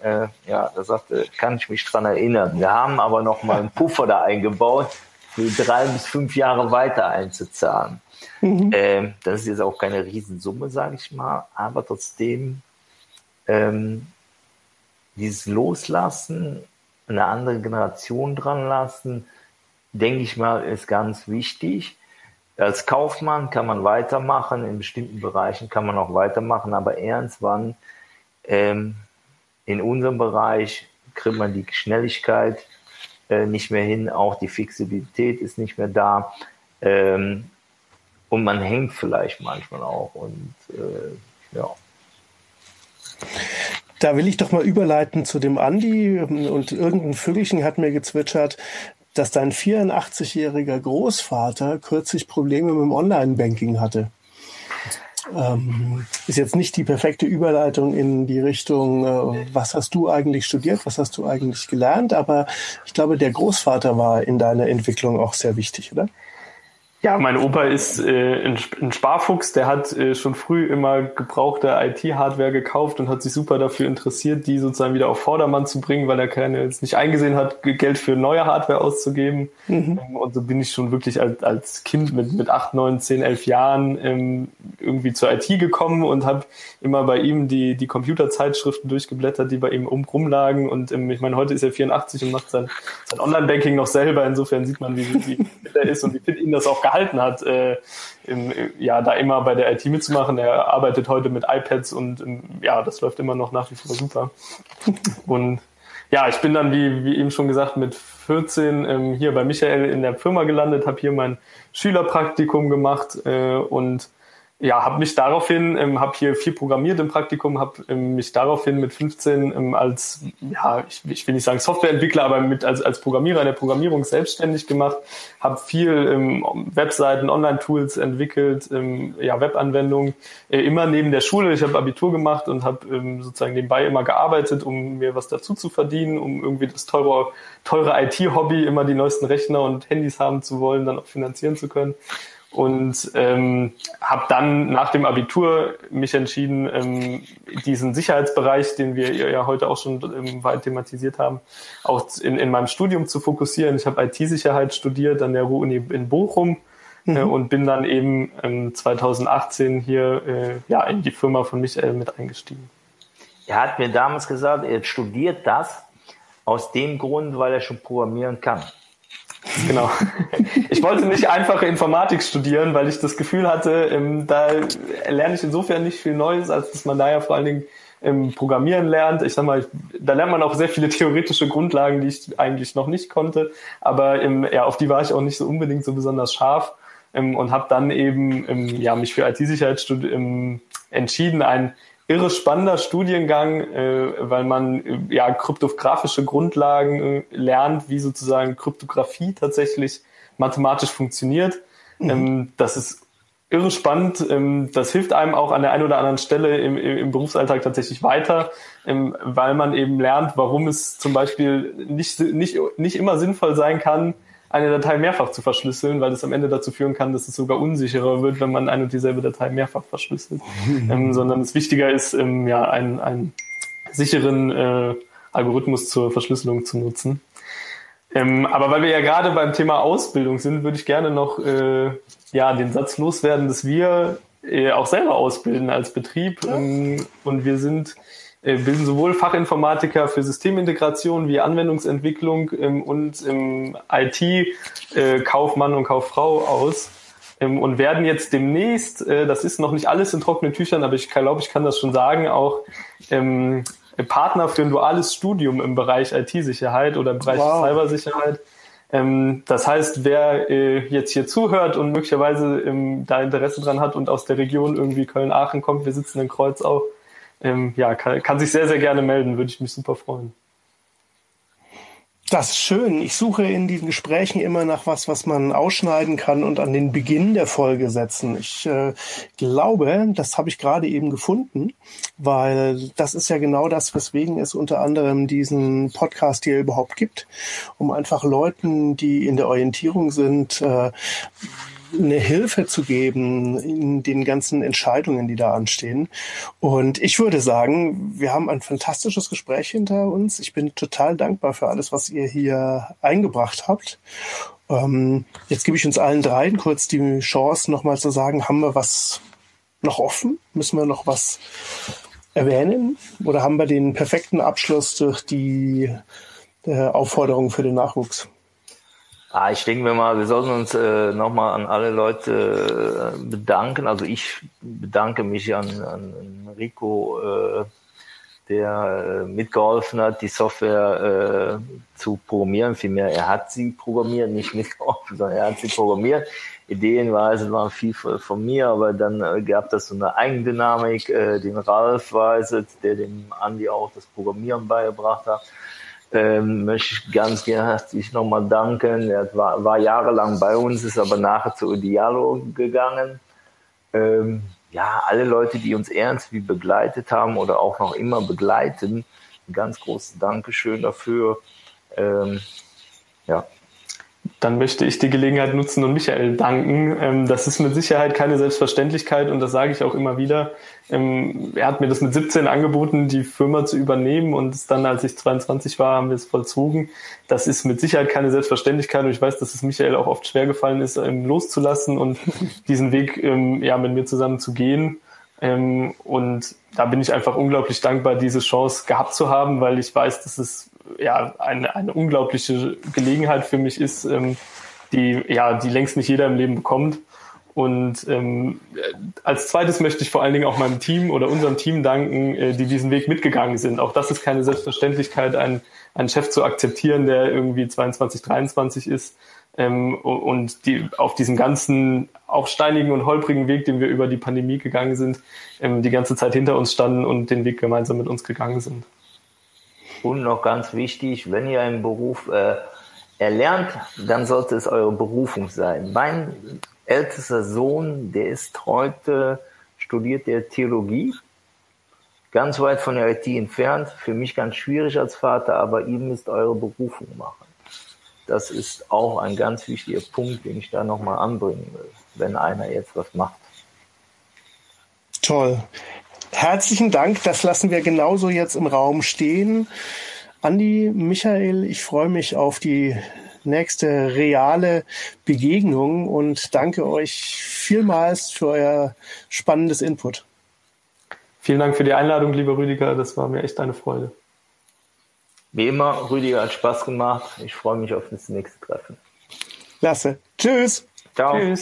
Äh, ja, da sagte, kann ich mich dran erinnern. Wir haben aber noch mal einen Puffer da eingebaut, für drei bis fünf Jahre weiter einzuzahlen. Mhm. Ähm, das ist jetzt auch keine Riesensumme, sage ich mal, aber trotzdem ähm, dieses Loslassen, eine andere Generation dran lassen, denke ich mal, ist ganz wichtig. Als Kaufmann kann man weitermachen, in bestimmten Bereichen kann man auch weitermachen, aber irgendwann ähm, in unserem Bereich kriegt man die Schnelligkeit äh, nicht mehr hin, auch die Flexibilität ist nicht mehr da. Ähm, und man hängt vielleicht manchmal auch und äh, ja. Da will ich doch mal überleiten zu dem Andi und irgendein Vögelchen hat mir gezwitschert, dass dein 84-jähriger Großvater kürzlich Probleme mit dem Online-Banking hatte. Ähm, ist jetzt nicht die perfekte Überleitung in die Richtung, äh, was hast du eigentlich studiert, was hast du eigentlich gelernt, aber ich glaube, der Großvater war in deiner Entwicklung auch sehr wichtig, oder? Ja, mein Opa ist äh, ein, ein Sparfuchs, der hat äh, schon früh immer gebrauchte IT-Hardware gekauft und hat sich super dafür interessiert, die sozusagen wieder auf Vordermann zu bringen, weil er keine jetzt nicht eingesehen hat, Geld für neue Hardware auszugeben. Mhm. Ähm, und so bin ich schon wirklich als, als Kind mit, mit acht, neun, zehn, elf Jahren ähm, irgendwie zur IT gekommen und habe immer bei ihm die, die Computerzeitschriften durchgeblättert, die bei ihm um, rumlagen. Und ähm, ich meine, heute ist er 84 und macht sein, sein Online-Banking noch selber. Insofern sieht man, wie, wie fit er ist und wie fit ihn das auch gehalten hat, äh, im, ja, da immer bei der IT mitzumachen. Er arbeitet heute mit iPads und ähm, ja, das läuft immer noch nach wie vor super. Und ja, ich bin dann, wie, wie eben schon gesagt, mit 14 ähm, hier bei Michael in der Firma gelandet, habe hier mein Schülerpraktikum gemacht äh, und ja, habe mich daraufhin, ähm, habe hier viel programmiert im Praktikum, habe ähm, mich daraufhin mit 15 ähm, als, ja, ich, ich will nicht sagen Softwareentwickler, aber mit als, als Programmierer in der Programmierung selbstständig gemacht, habe viel ähm, Webseiten, Online-Tools entwickelt, ähm, ja, Webanwendungen, äh, immer neben der Schule. Ich habe Abitur gemacht und habe ähm, sozusagen nebenbei immer gearbeitet, um mir was dazu zu verdienen, um irgendwie das teure, teure IT-Hobby, immer die neuesten Rechner und Handys haben zu wollen, dann auch finanzieren zu können und ähm, habe dann nach dem Abitur mich entschieden, ähm, diesen Sicherheitsbereich, den wir ja heute auch schon ähm, weit thematisiert haben, auch in, in meinem Studium zu fokussieren. Ich habe IT-Sicherheit studiert an der Ruhr-Uni in Bochum äh, mhm. äh, und bin dann eben ähm, 2018 hier äh, ja, in die Firma von Michael mit eingestiegen. Er hat mir damals gesagt, er studiert das aus dem Grund, weil er schon programmieren kann. Genau. Ich wollte nicht einfache Informatik studieren, weil ich das Gefühl hatte, ähm, da lerne ich insofern nicht viel Neues, als dass man da ja vor allen Dingen ähm, Programmieren lernt. Ich sag mal, da lernt man auch sehr viele theoretische Grundlagen, die ich eigentlich noch nicht konnte, aber ähm, ja, auf die war ich auch nicht so unbedingt so besonders scharf ähm, und habe dann eben ähm, ja mich für IT-Sicherheit ähm, entschieden, ein irre spannender Studiengang, äh, weil man äh, ja kryptografische Grundlagen äh, lernt, wie sozusagen Kryptographie tatsächlich mathematisch funktioniert. Mhm. Ähm, das ist irre spannend. Ähm, das hilft einem auch an der einen oder anderen Stelle im, im Berufsalltag tatsächlich weiter, ähm, weil man eben lernt, warum es zum Beispiel nicht, nicht, nicht immer sinnvoll sein kann, eine Datei mehrfach zu verschlüsseln, weil das am Ende dazu führen kann, dass es sogar unsicherer wird, wenn man eine und dieselbe Datei mehrfach verschlüsselt. (laughs) ähm, sondern es wichtiger ist, ähm, ja, einen, einen sicheren äh, Algorithmus zur Verschlüsselung zu nutzen. Ähm, aber weil wir ja gerade beim Thema Ausbildung sind, würde ich gerne noch äh, ja, den Satz loswerden, dass wir äh, auch selber ausbilden als Betrieb. Ähm, und wir sind bilden sowohl Fachinformatiker für Systemintegration wie Anwendungsentwicklung ähm, und im IT-Kaufmann äh, und Kauffrau aus ähm, und werden jetzt demnächst, äh, das ist noch nicht alles in trockenen Tüchern, aber ich glaube, ich kann das schon sagen, auch ähm, Partner für ein duales Studium im Bereich IT-Sicherheit oder im Bereich wow. Cybersicherheit. Ähm, das heißt, wer äh, jetzt hier zuhört und möglicherweise ähm, da Interesse dran hat und aus der Region irgendwie Köln-Aachen kommt, wir sitzen in Kreuz auch, ähm, ja, kann, kann sich sehr, sehr gerne melden, würde ich mich super freuen. Das ist schön. Ich suche in diesen Gesprächen immer nach was, was man ausschneiden kann und an den Beginn der Folge setzen. Ich äh, glaube, das habe ich gerade eben gefunden, weil das ist ja genau das, weswegen es unter anderem diesen Podcast hier überhaupt gibt, um einfach Leuten, die in der Orientierung sind, äh, eine Hilfe zu geben in den ganzen Entscheidungen, die da anstehen. Und ich würde sagen, wir haben ein fantastisches Gespräch hinter uns. Ich bin total dankbar für alles, was ihr hier eingebracht habt. Ähm, jetzt gebe ich uns allen dreien kurz die Chance, nochmal zu sagen, haben wir was noch offen? Müssen wir noch was erwähnen? Oder haben wir den perfekten Abschluss durch die äh, Aufforderung für den Nachwuchs? Ah, ich denke mir mal, wir sollten uns äh, nochmal an alle Leute äh, bedanken. Also ich bedanke mich an, an Rico, äh, der äh, mitgeholfen hat, die Software äh, zu programmieren. Vielmehr, er hat sie programmiert, nicht mitgeholfen, sondern er hat sie programmiert. Ideenweise waren viel von mir, aber dann äh, gab das so eine Eigendynamik, äh, den Ralf Weiset, der dem Andi auch das Programmieren beigebracht hat. Ähm, möchte ich ganz herzlich nochmal danken. Er war, war jahrelang bei uns, ist aber nachher zu Idealo gegangen. Ähm, ja, alle Leute, die uns irgendwie begleitet haben oder auch noch immer begleiten, ein ganz großes Dankeschön dafür. Ähm, ja. Dann möchte ich die Gelegenheit nutzen und Michael danken. Ähm, das ist mit Sicherheit keine Selbstverständlichkeit und das sage ich auch immer wieder. Ähm, er hat mir das mit 17 angeboten, die Firma zu übernehmen und dann, als ich 22 war, haben wir es vollzogen. Das ist mit Sicherheit keine Selbstverständlichkeit und ich weiß, dass es Michael auch oft schwer gefallen ist, loszulassen und (laughs) diesen Weg ja, mit mir zusammen zu gehen. Und da bin ich einfach unglaublich dankbar, diese Chance gehabt zu haben, weil ich weiß, dass es ja eine, eine unglaubliche Gelegenheit für mich ist, ähm, die ja die längst nicht jeder im Leben bekommt. Und ähm, als zweites möchte ich vor allen Dingen auch meinem Team oder unserem Team danken, äh, die diesen Weg mitgegangen sind. Auch das ist keine Selbstverständlichkeit, einen, einen Chef zu akzeptieren, der irgendwie 22, 23 ist ähm, und die auf diesem ganzen auch steinigen und holprigen Weg, den wir über die Pandemie gegangen sind, ähm, die ganze Zeit hinter uns standen und den Weg gemeinsam mit uns gegangen sind. Und noch ganz wichtig, wenn ihr einen Beruf äh, erlernt, dann sollte es eure Berufung sein. Mein ältester Sohn, der ist heute, studiert der Theologie, ganz weit von der IT entfernt, für mich ganz schwierig als Vater, aber ihm ist eure Berufung machen. Das ist auch ein ganz wichtiger Punkt, den ich da nochmal anbringen will, wenn einer jetzt was macht. Toll. Herzlichen Dank. Das lassen wir genauso jetzt im Raum stehen. Andi, Michael, ich freue mich auf die nächste reale Begegnung und danke euch vielmals für euer spannendes Input. Vielen Dank für die Einladung, lieber Rüdiger. Das war mir echt eine Freude. Wie immer, Rüdiger hat Spaß gemacht. Ich freue mich auf das nächste Treffen. Klasse. Tschüss. Ciao. Tschüss.